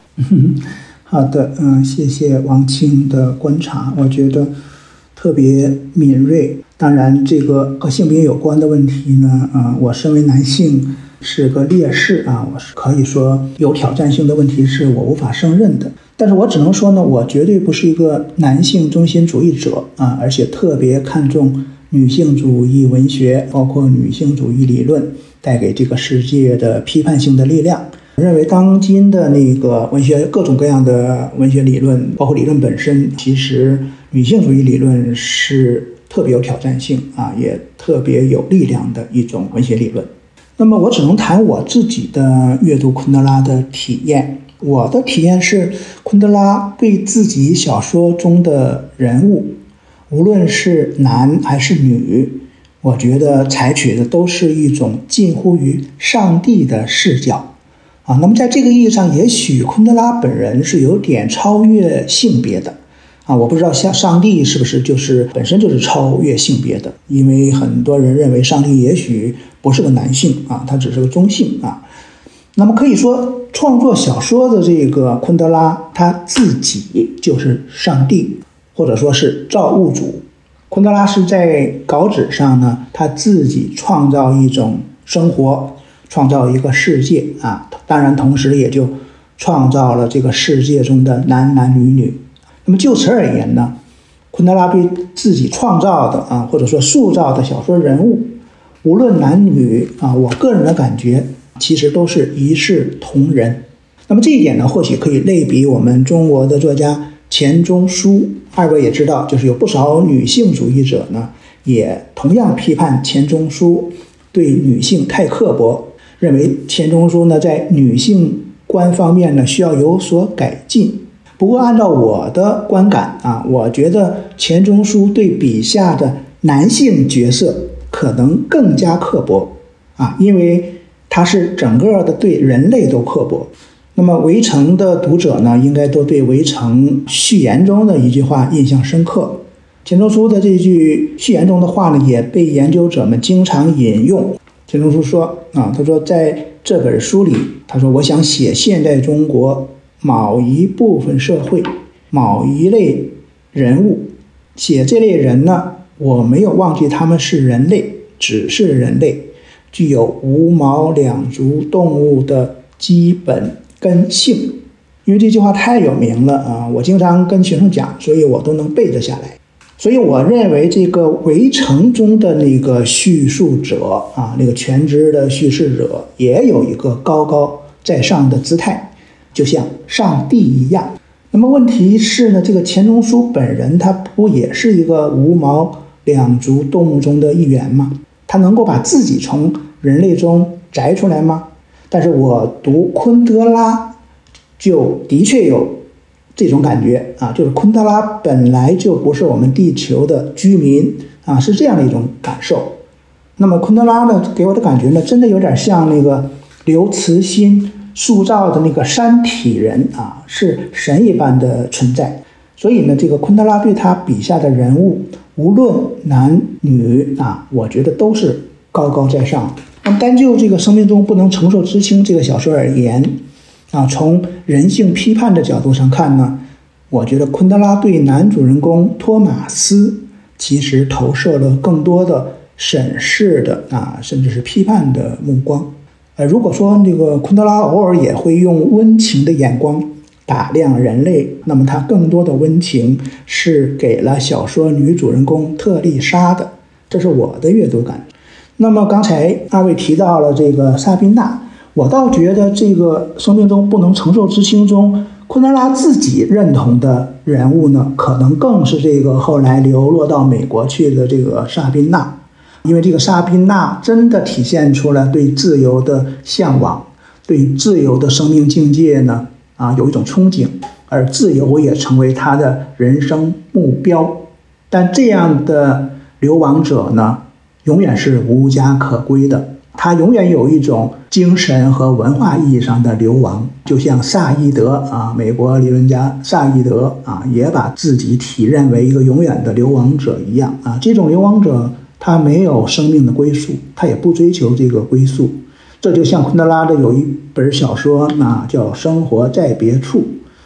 好的，嗯，谢谢王青的观察，我觉得特别敏锐。当然，这个和性别有关的问题呢，啊，我身为男性是个劣势啊，我是可以说有挑战性的问题是我无法胜任的。但是我只能说呢，我绝对不是一个男性中心主义者啊，而且特别看重女性主义文学，包括女性主义理论带给这个世界的批判性的力量。认为当今的那个文学各种各样的文学理论，包括理论本身，其实女性主义理论是特别有挑战性啊，也特别有力量的一种文学理论。那么我只能谈我自己的阅读昆德拉的体验。我的体验是，昆德拉对自己小说中的人物，无论是男还是女，我觉得采取的都是一种近乎于上帝的视角。啊，那么在这个意义上，也许昆德拉本人是有点超越性别的，啊，我不知道像上帝是不是就是本身就是超越性别的，因为很多人认为上帝也许不是个男性啊，他只是个中性啊。那么可以说，创作小说的这个昆德拉他自己就是上帝，或者说是造物主。昆德拉是在稿纸上呢，他自己创造一种生活。创造一个世界啊，当然同时也就创造了这个世界中的男男女女。那么就此而言呢，昆德拉对自己创造的啊，或者说塑造的小说人物，无论男女啊，我个人的感觉其实都是一视同仁。那么这一点呢，或许可以类比我们中国的作家钱钟书。二位也知道，就是有不少女性主义者呢，也同样批判钱钟书对女性太刻薄。认为钱钟书呢在女性观方面呢需要有所改进。不过按照我的观感啊，我觉得钱钟书对笔下的男性角色可能更加刻薄啊，因为他是整个的对人类都刻薄。那么《围城》的读者呢，应该都对《围城》序言中的一句话印象深刻。钱钟书的这句序言中的话呢，也被研究者们经常引用。钱钟书说：“啊，他说在这本书里，他说我想写现代中国某一部分社会某一类人物，写这类人呢，我没有忘记他们是人类，只是人类，具有无毛两足动物的基本根性。因为这句话太有名了啊，我经常跟学生讲，所以我都能背得下来。”所以我认为，这个《围城》中的那个叙述者啊，那个全知的叙事者，也有一个高高在上的姿态，就像上帝一样。那么问题是呢，这个钱钟书本人他不也是一个无毛两足动物中的一员吗？他能够把自己从人类中摘出来吗？但是我读昆德拉，就的确有这种感觉啊，就是昆德拉本来就不是我们地球的居民啊，是这样的一种感受。那么昆德拉呢，给我的感觉呢，真的有点像那个刘慈欣塑造的那个山体人啊，是神一般的存在。所以呢，这个昆德拉对他笔下的人物，无论男女啊，我觉得都是高高在上。那么单就这个生命中不能承受之轻这个小说而言，啊，从人性批判的角度上看呢，我觉得昆德拉对男主人公托马斯其实投射了更多的审视的啊，甚至是批判的目光。呃，如果说这个昆德拉偶尔也会用温情的眼光。打量人类，那么他更多的温情是给了小说女主人公特丽莎的，这是我的阅读感。那么刚才二位提到了这个萨宾娜，我倒觉得这个生命中不能承受之轻中，昆德拉自己认同的人物呢，可能更是这个后来流落到美国去的这个萨宾娜，因为这个萨宾娜真的体现出了对自由的向往，对自由的生命境界呢。啊，有一种憧憬，而自由也成为他的人生目标。但这样的流亡者呢，永远是无家可归的。他永远有一种精神和文化意义上的流亡，就像萨义德啊，美国理论家萨义德啊，也把自己体认为一个永远的流亡者一样啊。这种流亡者，他没有生命的归宿，他也不追求这个归宿。这就像昆德拉的有一本小说，那叫《生活在别处》，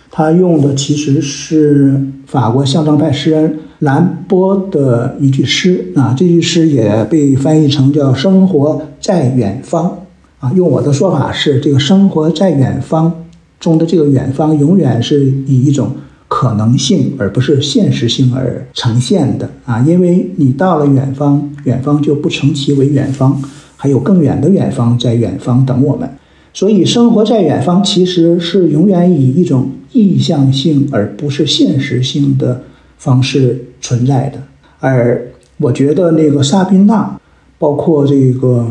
他用的其实是法国象征派诗人兰波的一句诗啊，这句诗也被翻译成叫“生活在远方”啊。用我的说法是，这个“生活在远方”中的这个远方，永远是以一种可能性而不是现实性而呈现的啊，因为你到了远方，远方就不成其为远方。还有更远的远方在远方等我们，所以生活在远方其实是永远以一种意向性而不是现实性的方式存在的。而我觉得那个萨宾娜，包括这个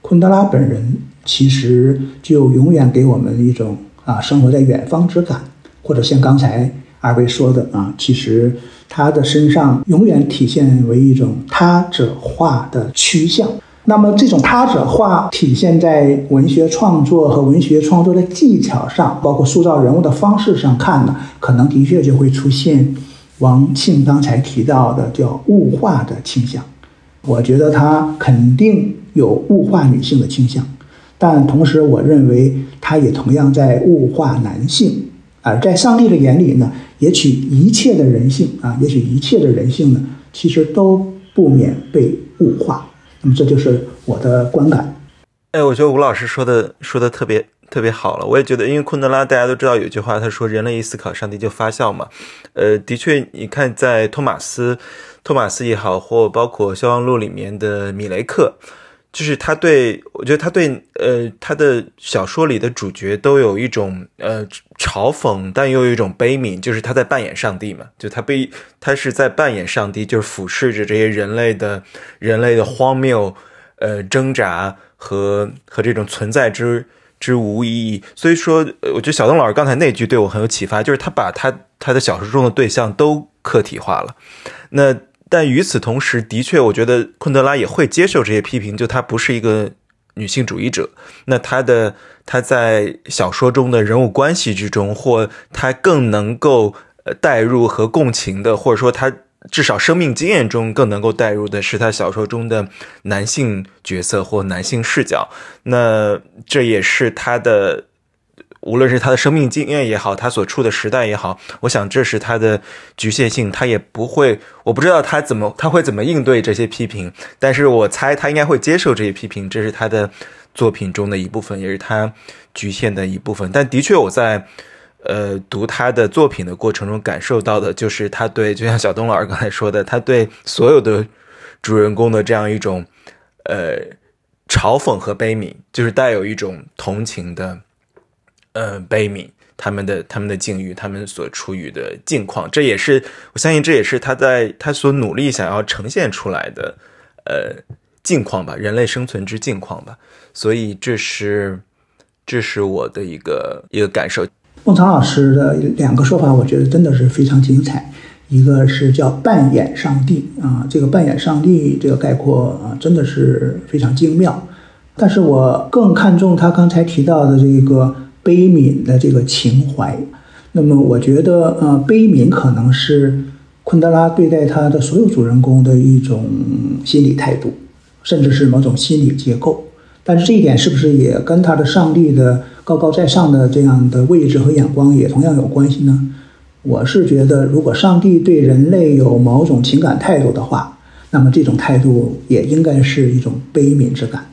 昆德拉本人，其实就永远给我们一种啊生活在远方之感，或者像刚才二位说的啊，其实他的身上永远体现为一种他者化的趋向。那么，这种他者化体现在文学创作和文学创作的技巧上，包括塑造人物的方式上看呢，可能的确就会出现王庆刚才提到的叫物化的倾向。我觉得他肯定有物化女性的倾向，但同时，我认为他也同样在物化男性。而在上帝的眼里呢，也许一切的人性啊，也许一切的人性呢，其实都不免被物化。那么这就是我的观感。哎，我觉得吴老师说的说的特别特别好了。我也觉得，因为昆德拉大家都知道有句话，他说“人类一思考，上帝就发笑”嘛。呃，的确，你看在托马斯，托马斯也好，或包括《消亡录》里面的米雷克。就是他对我觉得他对呃他的小说里的主角都有一种呃嘲讽，但又有一种悲悯，就是他在扮演上帝嘛，就他被他是在扮演上帝，就是俯视着这些人类的人类的荒谬呃挣扎和和这种存在之之无意义。所以说，我觉得小东老师刚才那句对我很有启发，就是他把他他的小说中的对象都客体化了。那。但与此同时，的确，我觉得昆德拉也会接受这些批评，就他不是一个女性主义者。那他的他在小说中的人物关系之中，或他更能够代入和共情的，或者说他至少生命经验中更能够代入的是他小说中的男性角色或男性视角。那这也是他的。无论是他的生命经验也好，他所处的时代也好，我想这是他的局限性，他也不会，我不知道他怎么他会怎么应对这些批评，但是我猜他应该会接受这些批评，这是他的作品中的一部分，也是他局限的一部分。但的确，我在呃读他的作品的过程中感受到的，就是他对，就像小东老师刚才说的，他对所有的主人公的这样一种呃嘲讽和悲悯，就是带有一种同情的。呃，悲悯他们的他们的境遇，他们所处于的境况，这也是我相信，这也是他在他所努力想要呈现出来的呃境况吧，人类生存之境况吧。所以这是这是我的一个一个感受。孟尝老师的两个说法，我觉得真的是非常精彩。一个是叫扮演上帝啊，这个扮演上帝这个概括啊，真的是非常精妙。但是我更看重他刚才提到的这个悲悯的这个情怀。那么我觉得，呃，悲悯可能是昆德拉对待他的所有主人公的一种心理态度，甚至是某种心理结构。但是这一点是不是也跟他的上帝的高高在上的这样的位置和眼光也同样有关系呢？我是觉得，如果上帝对人类有某种情感态度的话，那么这种态度也应该是一种悲悯之感。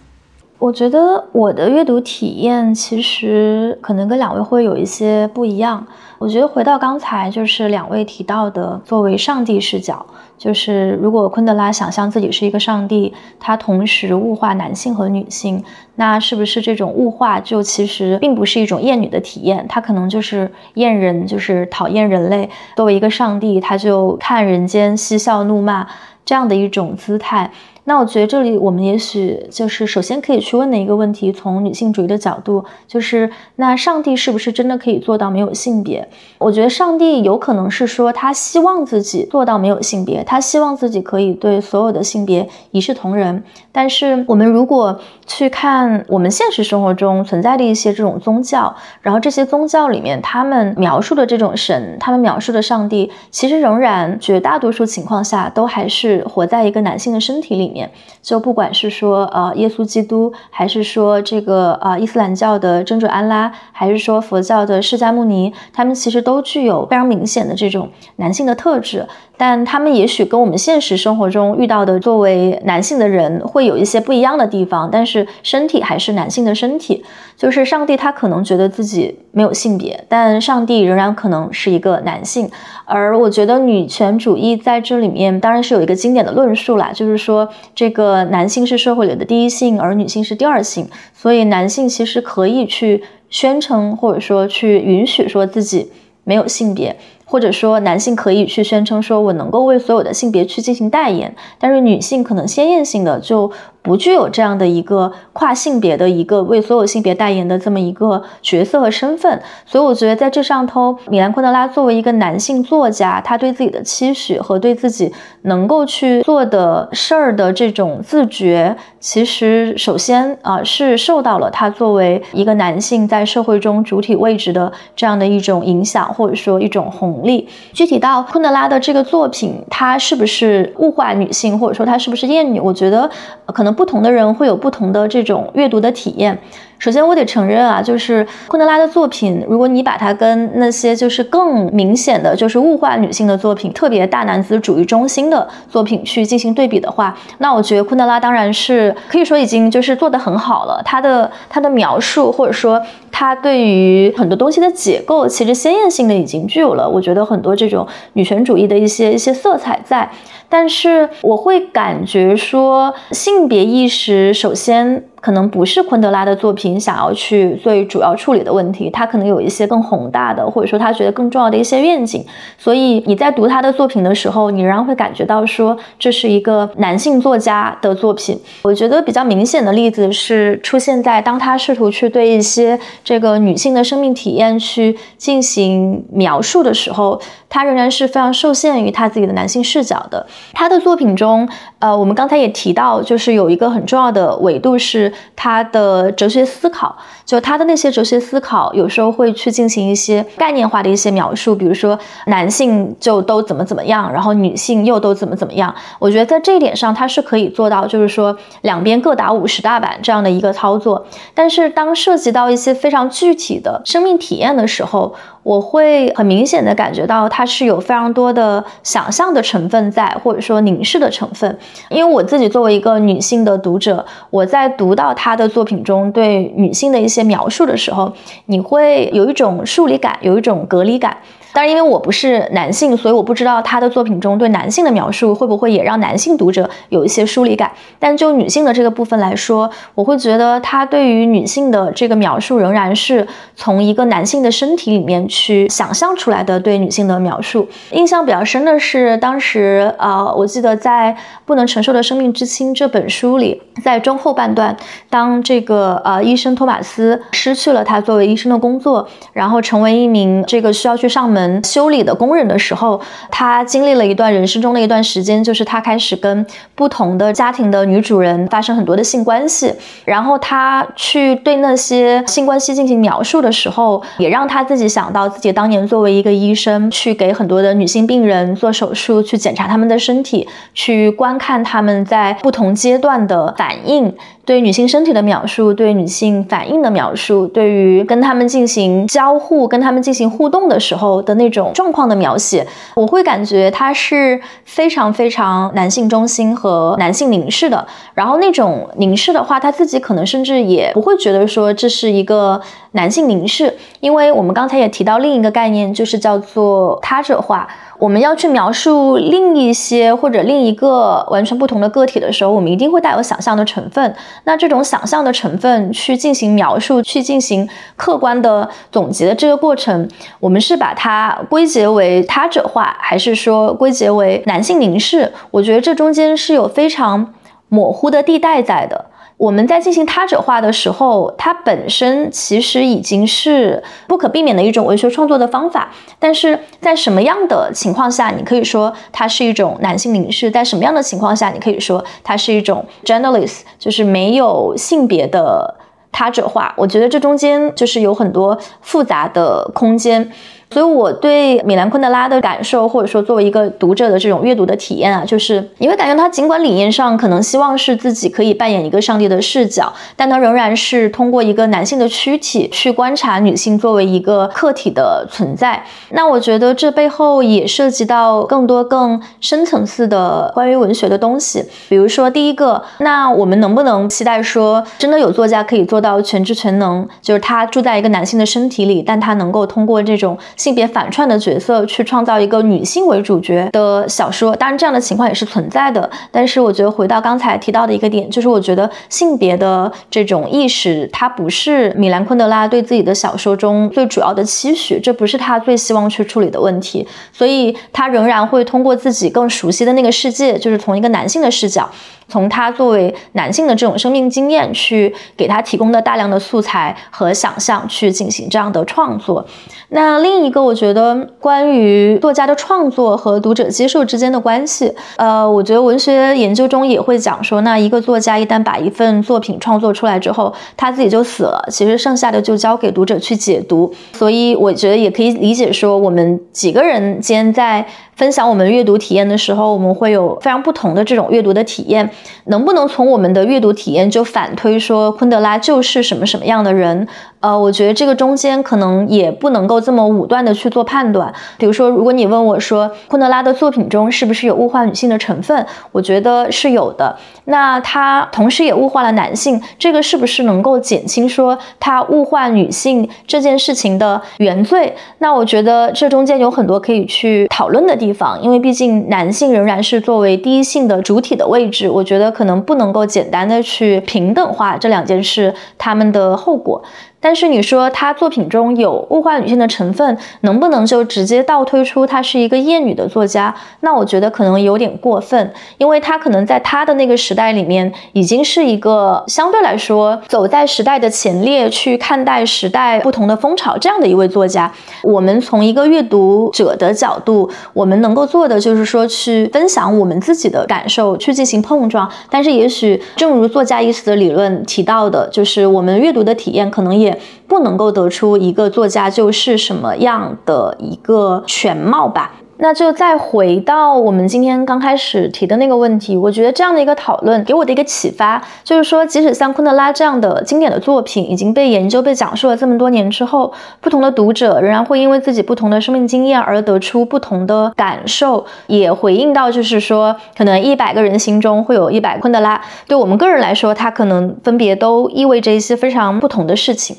我觉得我的阅读体验其实可能跟两位会有一些不一样。我觉得回到刚才就是两位提到的，作为上帝视角，就是如果昆德拉想象自己是一个上帝，他同时物化男性和女性，那是不是这种物化就其实并不是一种厌女的体验？他可能就是厌人，就是讨厌人类。作为一个上帝，他就看人间嬉笑怒骂这样的一种姿态。那我觉得这里我们也许就是首先可以去问的一个问题，从女性主义的角度，就是那上帝是不是真的可以做到没有性别？我觉得上帝有可能是说他希望自己做到没有性别，他希望自己可以对所有的性别一视同仁。但是我们如果去看我们现实生活中存在的一些这种宗教，然后这些宗教里面他们描述的这种神，他们描述的上帝，其实仍然绝大多数情况下都还是活在一个男性的身体里面。就不管是说呃耶稣基督，还是说这个呃伊斯兰教的真主安拉，还是说佛教的释迦牟尼，他们其实都具有非常明显的这种男性的特质。但他们也许跟我们现实生活中遇到的作为男性的人会有一些不一样的地方，但是身体还是男性的身体。就是上帝他可能觉得自己没有性别，但上帝仍然可能是一个男性。而我觉得女权主义在这里面当然是有一个经典的论述啦，就是说这个男性是社会里的第一性，而女性是第二性，所以男性其实可以去宣称或者说去允许说自己没有性别。或者说，男性可以去宣称说，我能够为所有的性别去进行代言，但是女性可能鲜艳性的就不具有这样的一个跨性别的一个为所有性别代言的这么一个角色和身份。所以，我觉得在这上头，米兰昆德拉作为一个男性作家，他对自己的期许和对自己能够去做的事儿的这种自觉，其实首先啊是受到了他作为一个男性在社会中主体位置的这样的一种影响，或者说一种红。力具体到昆德拉的这个作品，它是不是物化女性，或者说它是不是厌女？我觉得可能不同的人会有不同的这种阅读的体验。首先，我得承认啊，就是昆德拉的作品，如果你把它跟那些就是更明显的就是物化女性的作品，特别大男子主义中心的作品去进行对比的话，那我觉得昆德拉当然是可以说已经就是做得很好了。他的他的描述，或者说他对于很多东西的解构，其实鲜艳性的已经具有了，我觉得很多这种女权主义的一些一些色彩在。但是我会感觉说，性别意识首先。可能不是昆德拉的作品想要去最主要处理的问题，他可能有一些更宏大的，或者说他觉得更重要的一些愿景。所以你在读他的作品的时候，你仍然会感觉到说这是一个男性作家的作品。我觉得比较明显的例子是出现在当他试图去对一些这个女性的生命体验去进行描述的时候，他仍然是非常受限于他自己的男性视角的。他的作品中，呃，我们刚才也提到，就是有一个很重要的维度是。他的哲学思考，就他的那些哲学思考，有时候会去进行一些概念化的一些描述，比如说男性就都怎么怎么样，然后女性又都怎么怎么样。我觉得在这一点上，他是可以做到，就是说两边各打五十大板这样的一个操作。但是当涉及到一些非常具体的生命体验的时候，我会很明显的感觉到，它是有非常多的想象的成分在，或者说凝视的成分。因为我自己作为一个女性的读者，我在读到他的作品中对女性的一些描述的时候，你会有一种疏离感，有一种隔离感。但是因为我不是男性，所以我不知道他的作品中对男性的描述会不会也让男性读者有一些疏离感。但就女性的这个部分来说，我会觉得他对于女性的这个描述仍然是从一个男性的身体里面去想象出来的对女性的描述。印象比较深的是，当时呃，我记得在《不能承受的生命之轻》这本书里，在中后半段，当这个呃医生托马斯失去了他作为医生的工作，然后成为一名这个需要去上门修理的工人的时候，他经历了一段人生中的一段时间，就是他开始跟不同的家庭的女主人发生很多的性关系，然后他去对那些性关系进行描述的时候，也让他自己想到自己当年作为一个医生，去给很多的女性病人做手术，去检查他们的身体，去观看他们在不同阶段的反应。对女性身体的描述，对女性反应的描述，对于跟他们进行交互、跟他们进行互动的时候的那种状况的描写，我会感觉它是非常非常男性中心和男性凝视的。然后那种凝视的话，他自己可能甚至也不会觉得说这是一个男性凝视，因为我们刚才也提到另一个概念，就是叫做他者化。我们要去描述另一些或者另一个完全不同的个体的时候，我们一定会带有想象的成分。那这种想象的成分去进行描述、去进行客观的总结的这个过程，我们是把它归结为他者化，还是说归结为男性凝视？我觉得这中间是有非常模糊的地带在的。我们在进行他者化的时候，它本身其实已经是不可避免的一种文学创作的方法。但是在什么样的情况下，你可以说它是一种男性凝视；在什么样的情况下，你可以说它是一种 genderless，就是没有性别的他者化。我觉得这中间就是有很多复杂的空间。所以，我对米兰昆德拉的感受，或者说作为一个读者的这种阅读的体验啊，就是你会感觉他尽管理念上可能希望是自己可以扮演一个上帝的视角，但他仍然是通过一个男性的躯体去观察女性作为一个客体的存在。那我觉得这背后也涉及到更多更深层次的关于文学的东西，比如说第一个，那我们能不能期待说，真的有作家可以做到全知全能，就是他住在一个男性的身体里，但他能够通过这种性别反串的角色去创造一个女性为主角的小说，当然这样的情况也是存在的。但是我觉得回到刚才提到的一个点，就是我觉得性别的这种意识，它不是米兰昆德拉对自己的小说中最主要的期许，这不是他最希望去处理的问题。所以他仍然会通过自己更熟悉的那个世界，就是从一个男性的视角。从他作为男性的这种生命经验去给他提供的大量的素材和想象去进行这样的创作。那另一一个，我觉得关于作家的创作和读者接受之间的关系，呃，我觉得文学研究中也会讲说，那一个作家一旦把一份作品创作出来之后，他自己就死了，其实剩下的就交给读者去解读。所以我觉得也可以理解说，我们几个人间在。分享我们阅读体验的时候，我们会有非常不同的这种阅读的体验。能不能从我们的阅读体验就反推说昆德拉就是什么什么样的人？呃，我觉得这个中间可能也不能够这么武断慢的去做判断。比如说，如果你问我说昆德拉的作品中是不是有物化女性的成分，我觉得是有的。那他同时也物化了男性，这个是不是能够减轻说他物化女性这件事情的原罪？那我觉得这中间有很多可以去讨论的地方，因为毕竟男性仍然是作为第一性的主体的位置，我觉得可能不能够简单的去平等化这两件事他们的后果。但是你说他作品中有物化女性的成分，能不能就直接倒推出他是一个厌女的作家？那我觉得可能有点过分，因为他可能在他的那个时代里面，已经是一个相对来说走在时代的前列，去看待时代不同的风潮这样的一位作家。我们从一个阅读者的角度，我们能够做的就是说去分享我们自己的感受，去进行碰撞。但是也许正如作家意思的理论提到的，就是我们阅读的体验可能也。不能够得出一个作家就是什么样的一个全貌吧？那就再回到我们今天刚开始提的那个问题，我觉得这样的一个讨论给我的一个启发，就是说，即使像昆德拉这样的经典的作品已经被研究、被讲述了这么多年之后，不同的读者仍然会因为自己不同的生命经验而得出不同的感受，也回应到，就是说，可能一百个人心中会有一百昆德拉。对我们个人来说，它可能分别都意味着一些非常不同的事情。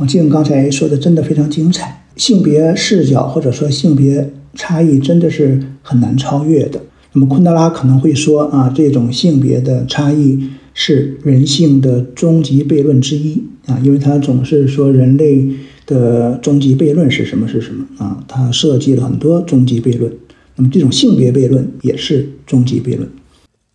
王静刚才说的真的非常精彩，性别视角或者说性别。差异真的是很难超越的。那么昆德拉可能会说啊，这种性别的差异是人性的终极悖论之一啊，因为他总是说人类的终极悖论是什么？是什么啊？他设计了很多终极悖论。那么这种性别悖论也是终极悖论。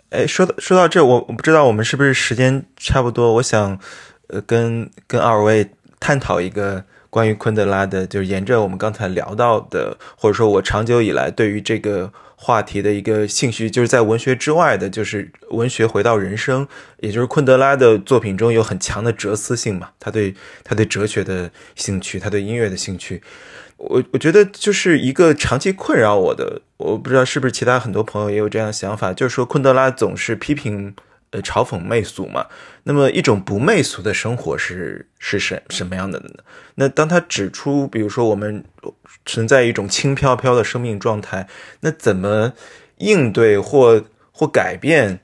哎，说到说到这，我我不知道我们是不是时间差不多。我想，呃，跟跟二位探讨一个关于昆德拉的，就是沿着我们刚才聊到的，或者说我长久以来对于这个。话题的一个兴趣，就是在文学之外的，就是文学回到人生，也就是昆德拉的作品中有很强的哲思性嘛。他对他对哲学的兴趣，他对音乐的兴趣，我我觉得就是一个长期困扰我的。我不知道是不是其他很多朋友也有这样的想法，就是说昆德拉总是批评。嘲讽媚俗嘛，那么一种不媚俗的生活是是什什么样的呢？那当他指出，比如说我们存在一种轻飘飘的生命状态，那怎么应对或或改变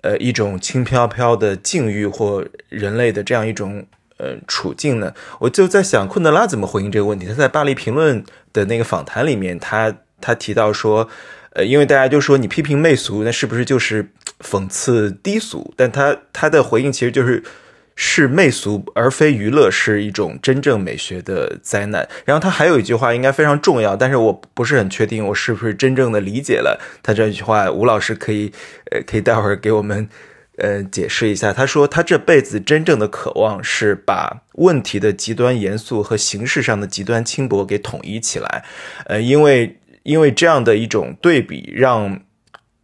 呃一种轻飘飘的境遇或人类的这样一种呃处境呢？我就在想，昆德拉怎么回应这个问题？他在《巴黎评论》的那个访谈里面，他他提到说。呃，因为大家就说你批评媚俗，那是不是就是讽刺低俗？但他他的回应其实就是是媚俗而非娱乐是一种真正美学的灾难。然后他还有一句话应该非常重要，但是我不是很确定我是不是真正的理解了他这句话。吴老师可以呃可以待会儿给我们呃解释一下。他说他这辈子真正的渴望是把问题的极端严肃和形式上的极端轻薄给统一起来。呃，因为。因为这样的一种对比，让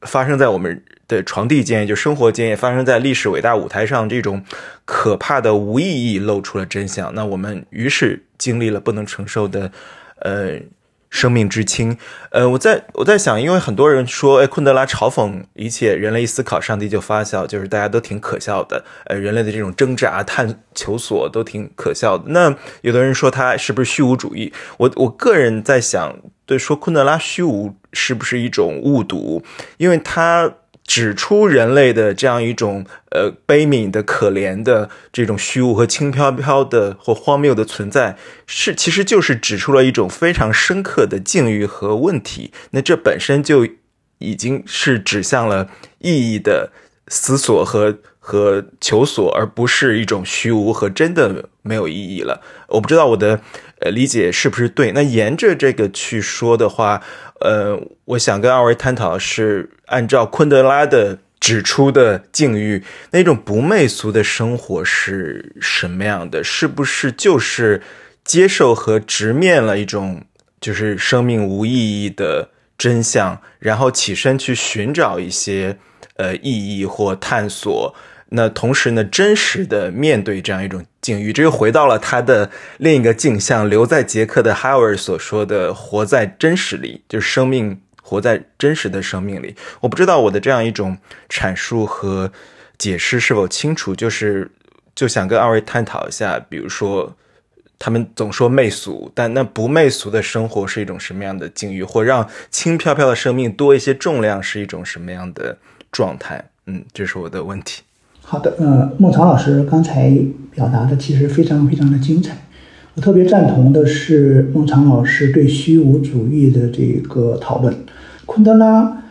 发生在我们的床地间，就生活间，也发生在历史伟大舞台上，这种可怕的无意义露出了真相。那我们于是经历了不能承受的，呃。生命之轻，呃，我在我在想，因为很多人说，哎，昆德拉嘲讽一切，人类一思考，上帝就发笑，就是大家都挺可笑的，呃，人类的这种挣扎、探求索都挺可笑的。那有的人说他是不是虚无主义？我我个人在想，对，说昆德拉虚无是不是一种误读？因为他。指出人类的这样一种呃悲悯的、可怜的这种虚无和轻飘飘的或荒谬的存在，是其实就是指出了一种非常深刻的境遇和问题。那这本身就已经是指向了意义的思索和和求索，而不是一种虚无和真的没有意义了。我不知道我的呃理解是不是对。那沿着这个去说的话。呃，我想跟二位探讨是按照昆德拉的指出的境遇，那种不媚俗的生活是什么样的？是不是就是接受和直面了一种就是生命无意义的真相，然后起身去寻找一些呃意义或探索？那同时呢，真实的面对这样一种境遇，这又回到了他的另一个镜像，留在捷克的哈维尔所说的“活在真实里”，就是生命活在真实的生命里。我不知道我的这样一种阐述和解释是否清楚，就是就想跟二位探讨一下，比如说他们总说媚俗，但那不媚俗的生活是一种什么样的境遇，或让轻飘飘的生命多一些重量是一种什么样的状态？嗯，这是我的问题。好的，呃，孟尝老师刚才表达的其实非常非常的精彩，我特别赞同的是孟尝老师对虚无主义的这个讨论。昆德拉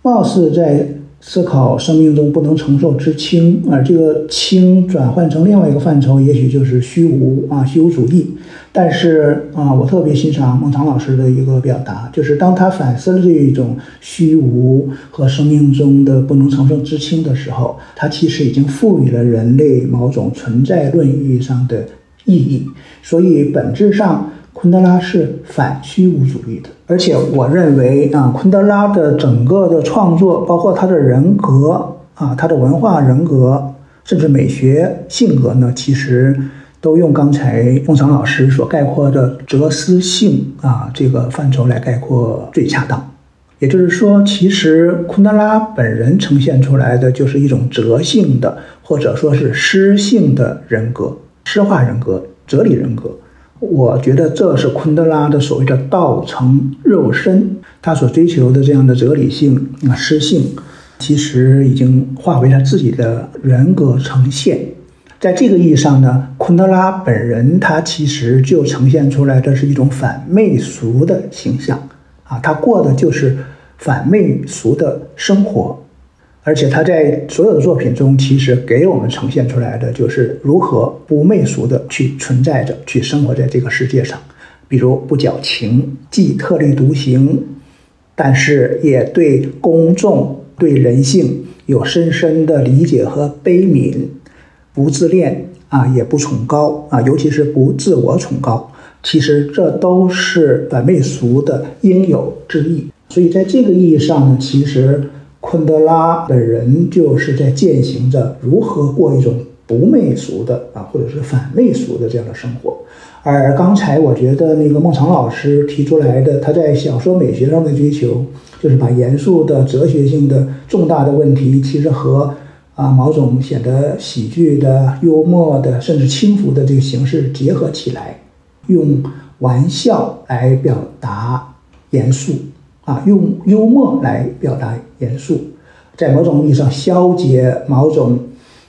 貌似在。思考生命中不能承受之轻，而这个轻转换成另外一个范畴，也许就是虚无啊，虚无主义。但是啊，我特别欣赏孟尝老师的一个表达，就是当他反思了这一种虚无和生命中的不能承受之轻的时候，他其实已经赋予了人类某种存在论意义上的意义。所以本质上。昆德拉是反虚无主义的，而且我认为啊，昆德拉的整个的创作，包括他的人格啊，他的文化人格，甚至美学性格呢，其实都用刚才孟尝老师所概括的哲思性啊这个范畴来概括最恰当。也就是说，其实昆德拉本人呈现出来的就是一种哲性的，或者说是诗性的人格，诗化人格、哲理人格。我觉得这是昆德拉的所谓的道成肉身，他所追求的这样的哲理性啊诗性，其实已经化为他自己的人格呈现。在这个意义上呢，昆德拉本人他其实就呈现出来的是一种反媚俗的形象啊，他过的就是反媚俗的生活。而且他在所有的作品中，其实给我们呈现出来的就是如何不媚俗的去存在着，去生活在这个世界上。比如不矫情，既特立独行，但是也对公众、对人性有深深的理解和悲悯，不自恋啊，也不崇高啊，尤其是不自我崇高。其实这都是反媚俗的应有之义。所以在这个意义上呢，其实。昆德拉本人就是在践行着如何过一种不媚俗的啊，或者是反媚俗的这样的生活。而刚才我觉得那个孟尝老师提出来的，他在小说美学上的追求，就是把严肃的哲学性的重大的问题，其实和啊某种显得喜剧的、幽默的，甚至轻浮的这个形式结合起来，用玩笑来表达严肃。啊，用幽默来表达严肃，在某种意义上消解某种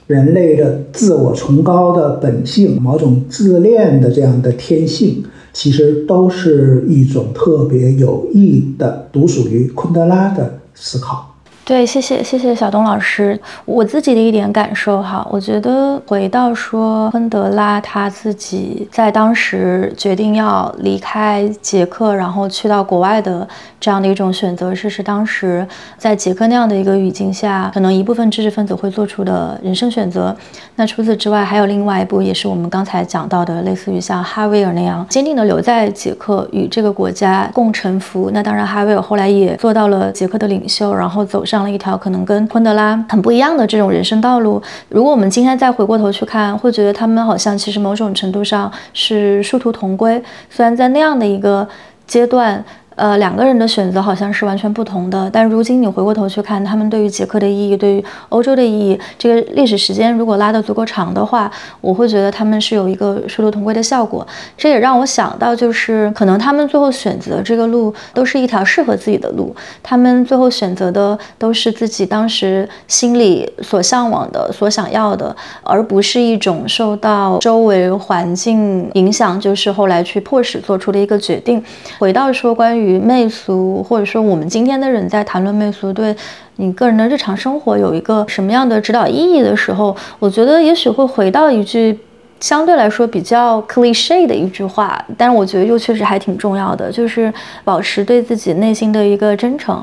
人类的自我崇高的本性，某种自恋的这样的天性，其实都是一种特别有益的、独属于昆德拉的思考。对，谢谢谢谢小东老师。我自己的一点感受哈，我觉得回到说昆德拉他自己在当时决定要离开捷克，然后去到国外的这样的一种选择，是是当时在捷克那样的一个语境下，可能一部分知识分子会做出的人生选择。那除此之外，还有另外一部，也是我们刚才讲到的，类似于像哈维尔那样坚定的留在捷克与这个国家共沉浮。那当然，哈维尔后来也做到了捷克的领袖，然后走上。上了一条可能跟昆德拉很不一样的这种人生道路。如果我们今天再回过头去看，会觉得他们好像其实某种程度上是殊途同归。虽然在那样的一个阶段。呃，两个人的选择好像是完全不同的，但如今你回过头去看，他们对于捷克的意义，对于欧洲的意义，这个历史时间如果拉得足够长的话，我会觉得他们是有一个殊途同归的效果。这也让我想到，就是可能他们最后选择这个路，都是一条适合自己的路。他们最后选择的都是自己当时心里所向往的、所想要的，而不是一种受到周围环境影响，就是后来去迫使做出的一个决定。回到说关于。与媚俗，或者说我们今天的人在谈论媚俗，对你个人的日常生活有一个什么样的指导意义的时候，我觉得也许会回到一句相对来说比较 cliche 的一句话，但是我觉得又确实还挺重要的，就是保持对自己内心的一个真诚。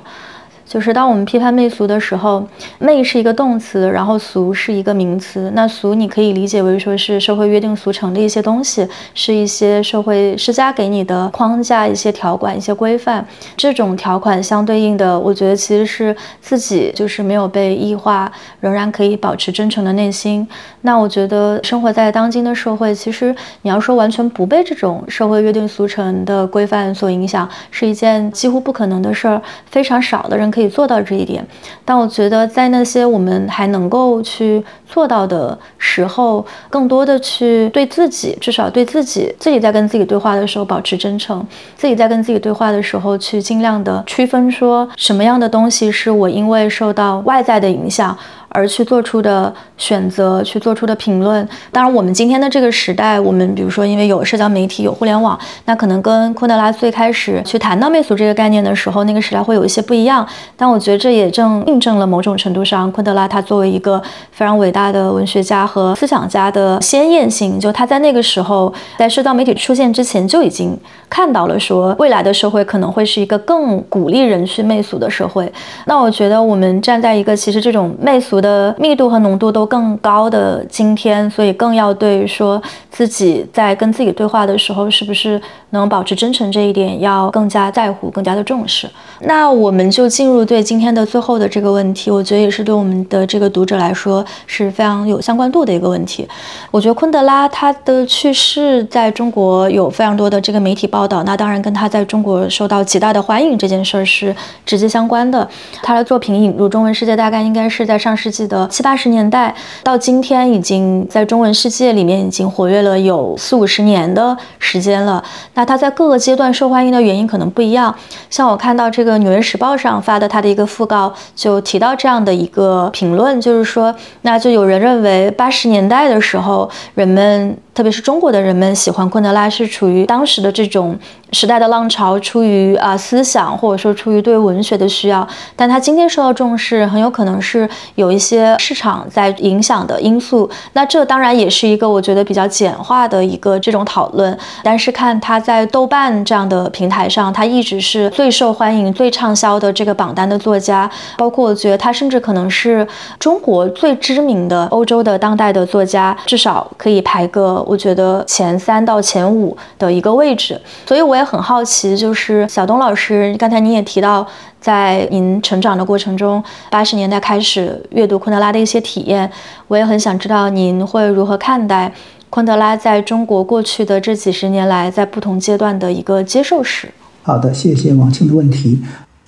就是当我们批判媚俗的时候，媚是一个动词，然后俗是一个名词。那俗你可以理解为说是社会约定俗成的一些东西，是一些社会施加给你的框架、一些条款、一些规范。这种条款相对应的，我觉得其实是自己就是没有被异化，仍然可以保持真诚的内心。那我觉得生活在当今的社会，其实你要说完全不被这种社会约定俗成的规范所影响，是一件几乎不可能的事儿。非常少的人可以。可以做到这一点，但我觉得在那些我们还能够去做到的时候，更多的去对自己，至少对自己，自己在跟自己对话的时候保持真诚，自己在跟自己对话的时候去尽量的区分说什么样的东西是我因为受到外在的影响。而去做出的选择，去做出的评论。当然，我们今天的这个时代，我们比如说，因为有社交媒体，有互联网，那可能跟昆德拉最开始去谈到媚俗这个概念的时候，那个时代会有一些不一样。但我觉得这也正印证了某种程度上，昆德拉他作为一个非常伟大的文学家和思想家的鲜艳性。就他在那个时候，在社交媒体出现之前，就已经看到了说，未来的社会可能会是一个更鼓励人去媚俗的社会。那我觉得，我们站在一个其实这种媚俗。的密度和浓度都更高的今天，所以更要对说自己在跟自己对话的时候，是不是能保持真诚这一点要更加在乎、更加的重视。那我们就进入对今天的最后的这个问题，我觉得也是对我们的这个读者来说是非常有相关度的一个问题。我觉得昆德拉他的去世在中国有非常多的这个媒体报道，那当然跟他在中国受到极大的欢迎这件事儿是直接相关的。他的作品引入中文世界大概应该是在上世记得七八十年代，到今天已经在中文世界里面已经活跃了有四五十年的时间了。那它在各个阶段受欢迎的原因可能不一样，像我看到这个。《纽约时报》上发的它的一个讣告，就提到这样的一个评论，就是说，那就有人认为八十年代的时候，人们特别是中国的人们喜欢昆德拉，是处于当时的这种时代的浪潮，出于啊思想或者说出于对文学的需要。但他今天受到重视，很有可能是有一些市场在影响的因素。那这当然也是一个我觉得比较简化的一个这种讨论。但是看他在豆瓣这样的平台上，他一直是最受欢迎、最畅销的这个榜单的作家。包括我觉得他甚至可能是中国最知名的欧洲的当代的作家，至少可以排个。我觉得前三到前五的一个位置，所以我也很好奇，就是小东老师，刚才您也提到，在您成长的过程中，八十年代开始阅读昆德拉的一些体验，我也很想知道您会如何看待昆德拉在中国过去的这几十年来在不同阶段的一个接受史。好的，谢谢王庆的问题。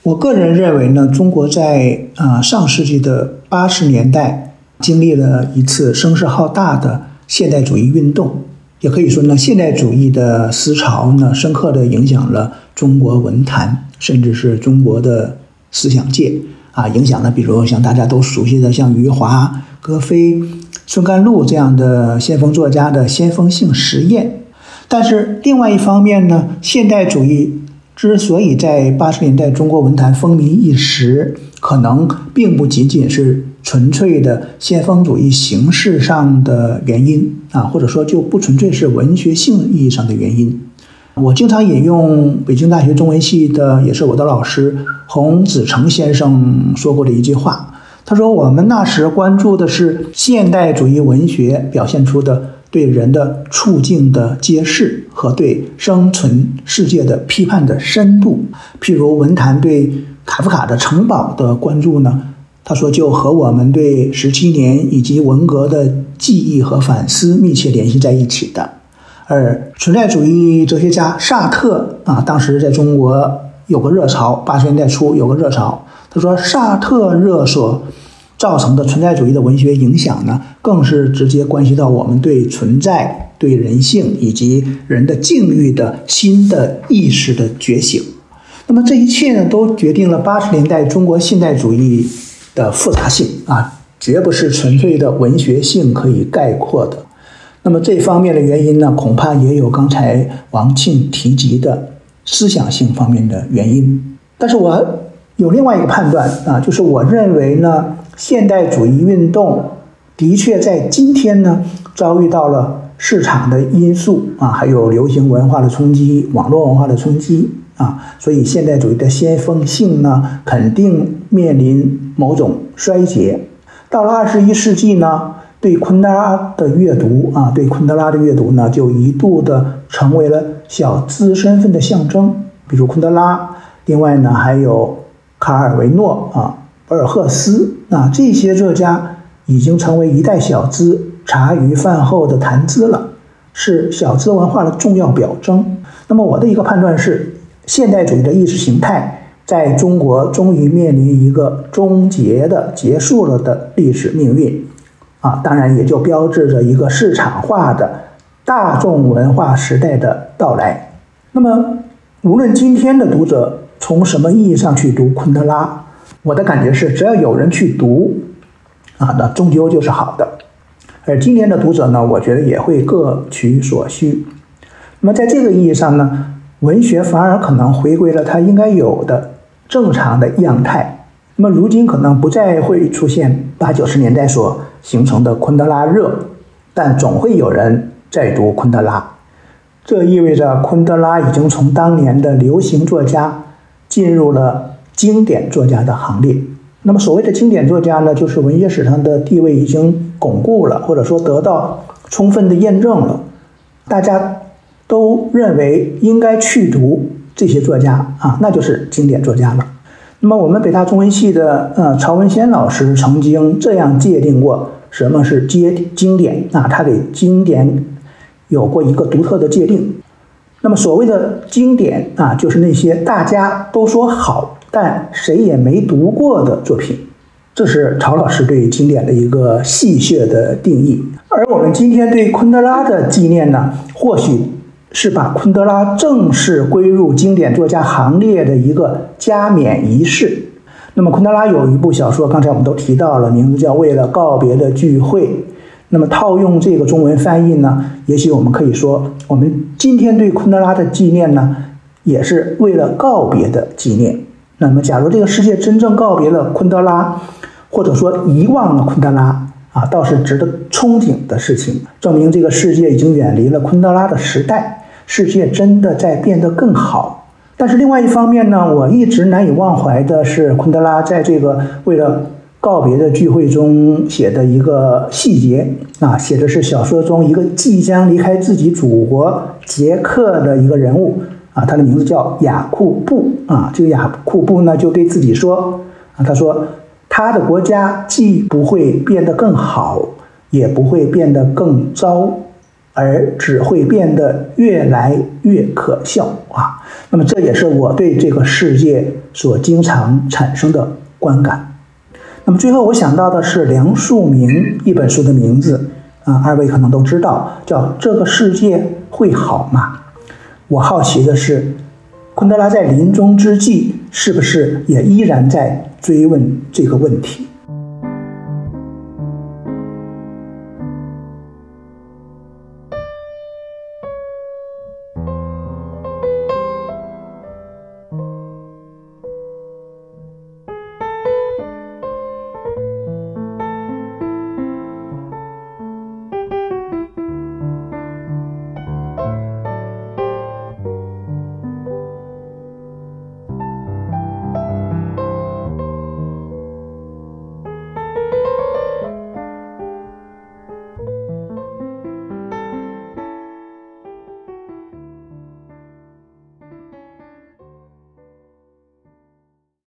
我个人认为呢，中国在啊上世纪的八十年代经历了一次声势浩大的。现代主义运动，也可以说呢，现代主义的思潮呢，深刻的影响了中国文坛，甚至是中国的思想界啊，影响了比如像大家都熟悉的像余华、格非、孙甘露这样的先锋作家的先锋性实验。但是另外一方面呢，现代主义之所以在八十年代中国文坛风靡一时，可能并不仅仅是。纯粹的先锋主义形式上的原因啊，或者说就不纯粹是文学性意义上的原因。我经常引用北京大学中文系的，也是我的老师洪子成先生说过的一句话。他说：“我们那时关注的是现代主义文学表现出的对人的处境的揭示和对生存世界的批判的深度。譬如文坛对卡夫卡的《城堡》的关注呢。”他说，就和我们对十七年以及文革的记忆和反思密切联系在一起的。而存在主义哲学家萨特啊，当时在中国有个热潮，八十年代初有个热潮。他说，萨特热所造成的存在主义的文学影响呢，更是直接关系到我们对存在、对人性以及人的境遇的新的意识的觉醒。那么这一切呢，都决定了八十年代中国现代主义。的复杂性啊，绝不是纯粹的文学性可以概括的。那么这方面的原因呢，恐怕也有刚才王庆提及的思想性方面的原因。但是我有另外一个判断啊，就是我认为呢，现代主义运动的确在今天呢遭遇到了市场的因素啊，还有流行文化的冲击、网络文化的冲击。啊，所以现代主义的先锋性呢，肯定面临某种衰竭。到了二十一世纪呢，对昆德拉的阅读啊，对昆德拉的阅读呢，就一度的成为了小资身份的象征。比如昆德拉，另外呢，还有卡尔维诺啊、博尔赫斯啊，这些作家已经成为一代小资茶余饭后的谈资了，是小资文化的重要表征。那么我的一个判断是。现代主义的意识形态在中国终于面临一个终结的结束了的历史命运，啊，当然也就标志着一个市场化的大众文化时代的到来。那么，无论今天的读者从什么意义上去读昆德拉，我的感觉是，只要有人去读，啊，那终究就是好的。而今天的读者呢，我觉得也会各取所需。那么，在这个意义上呢？文学反而可能回归了它应该有的正常的样态。那么如今可能不再会出现八九十年代所形成的昆德拉热，但总会有人在读昆德拉。这意味着昆德拉已经从当年的流行作家进入了经典作家的行列。那么所谓的经典作家呢，就是文学史上的地位已经巩固了，或者说得到充分的验证了。大家。都认为应该去读这些作家啊，那就是经典作家了。那么我们北大中文系的呃曹文先老师曾经这样界定过什么是接经典啊，他给经典有过一个独特的界定。那么所谓的经典啊，就是那些大家都说好，但谁也没读过的作品。这是曹老师对经典的一个戏谑的定义。而我们今天对昆德拉的纪念呢，或许。是把昆德拉正式归入经典作家行列的一个加冕仪式。那么，昆德拉有一部小说，刚才我们都提到了，名字叫《为了告别的聚会》。那么套用这个中文翻译呢，也许我们可以说，我们今天对昆德拉的纪念呢，也是为了告别的纪念。那么，假如这个世界真正告别了昆德拉，或者说遗忘了昆德拉啊，倒是值得憧憬的事情，证明这个世界已经远离了昆德拉的时代，世界真的在变得更好。但是另外一方面呢，我一直难以忘怀的是昆德拉在这个为了。告别的聚会中写的一个细节啊，写的是小说中一个即将离开自己祖国捷克的一个人物啊，他的名字叫雅库布啊。这个雅库布呢就对自己说啊，他说他的国家既不会变得更好，也不会变得更糟，而只会变得越来越可笑啊。那么这也是我对这个世界所经常产生的观感。那么最后我想到的是梁漱溟一本书的名字啊，二位可能都知道，叫《这个世界会好吗》。我好奇的是，昆德拉在临终之际是不是也依然在追问这个问题？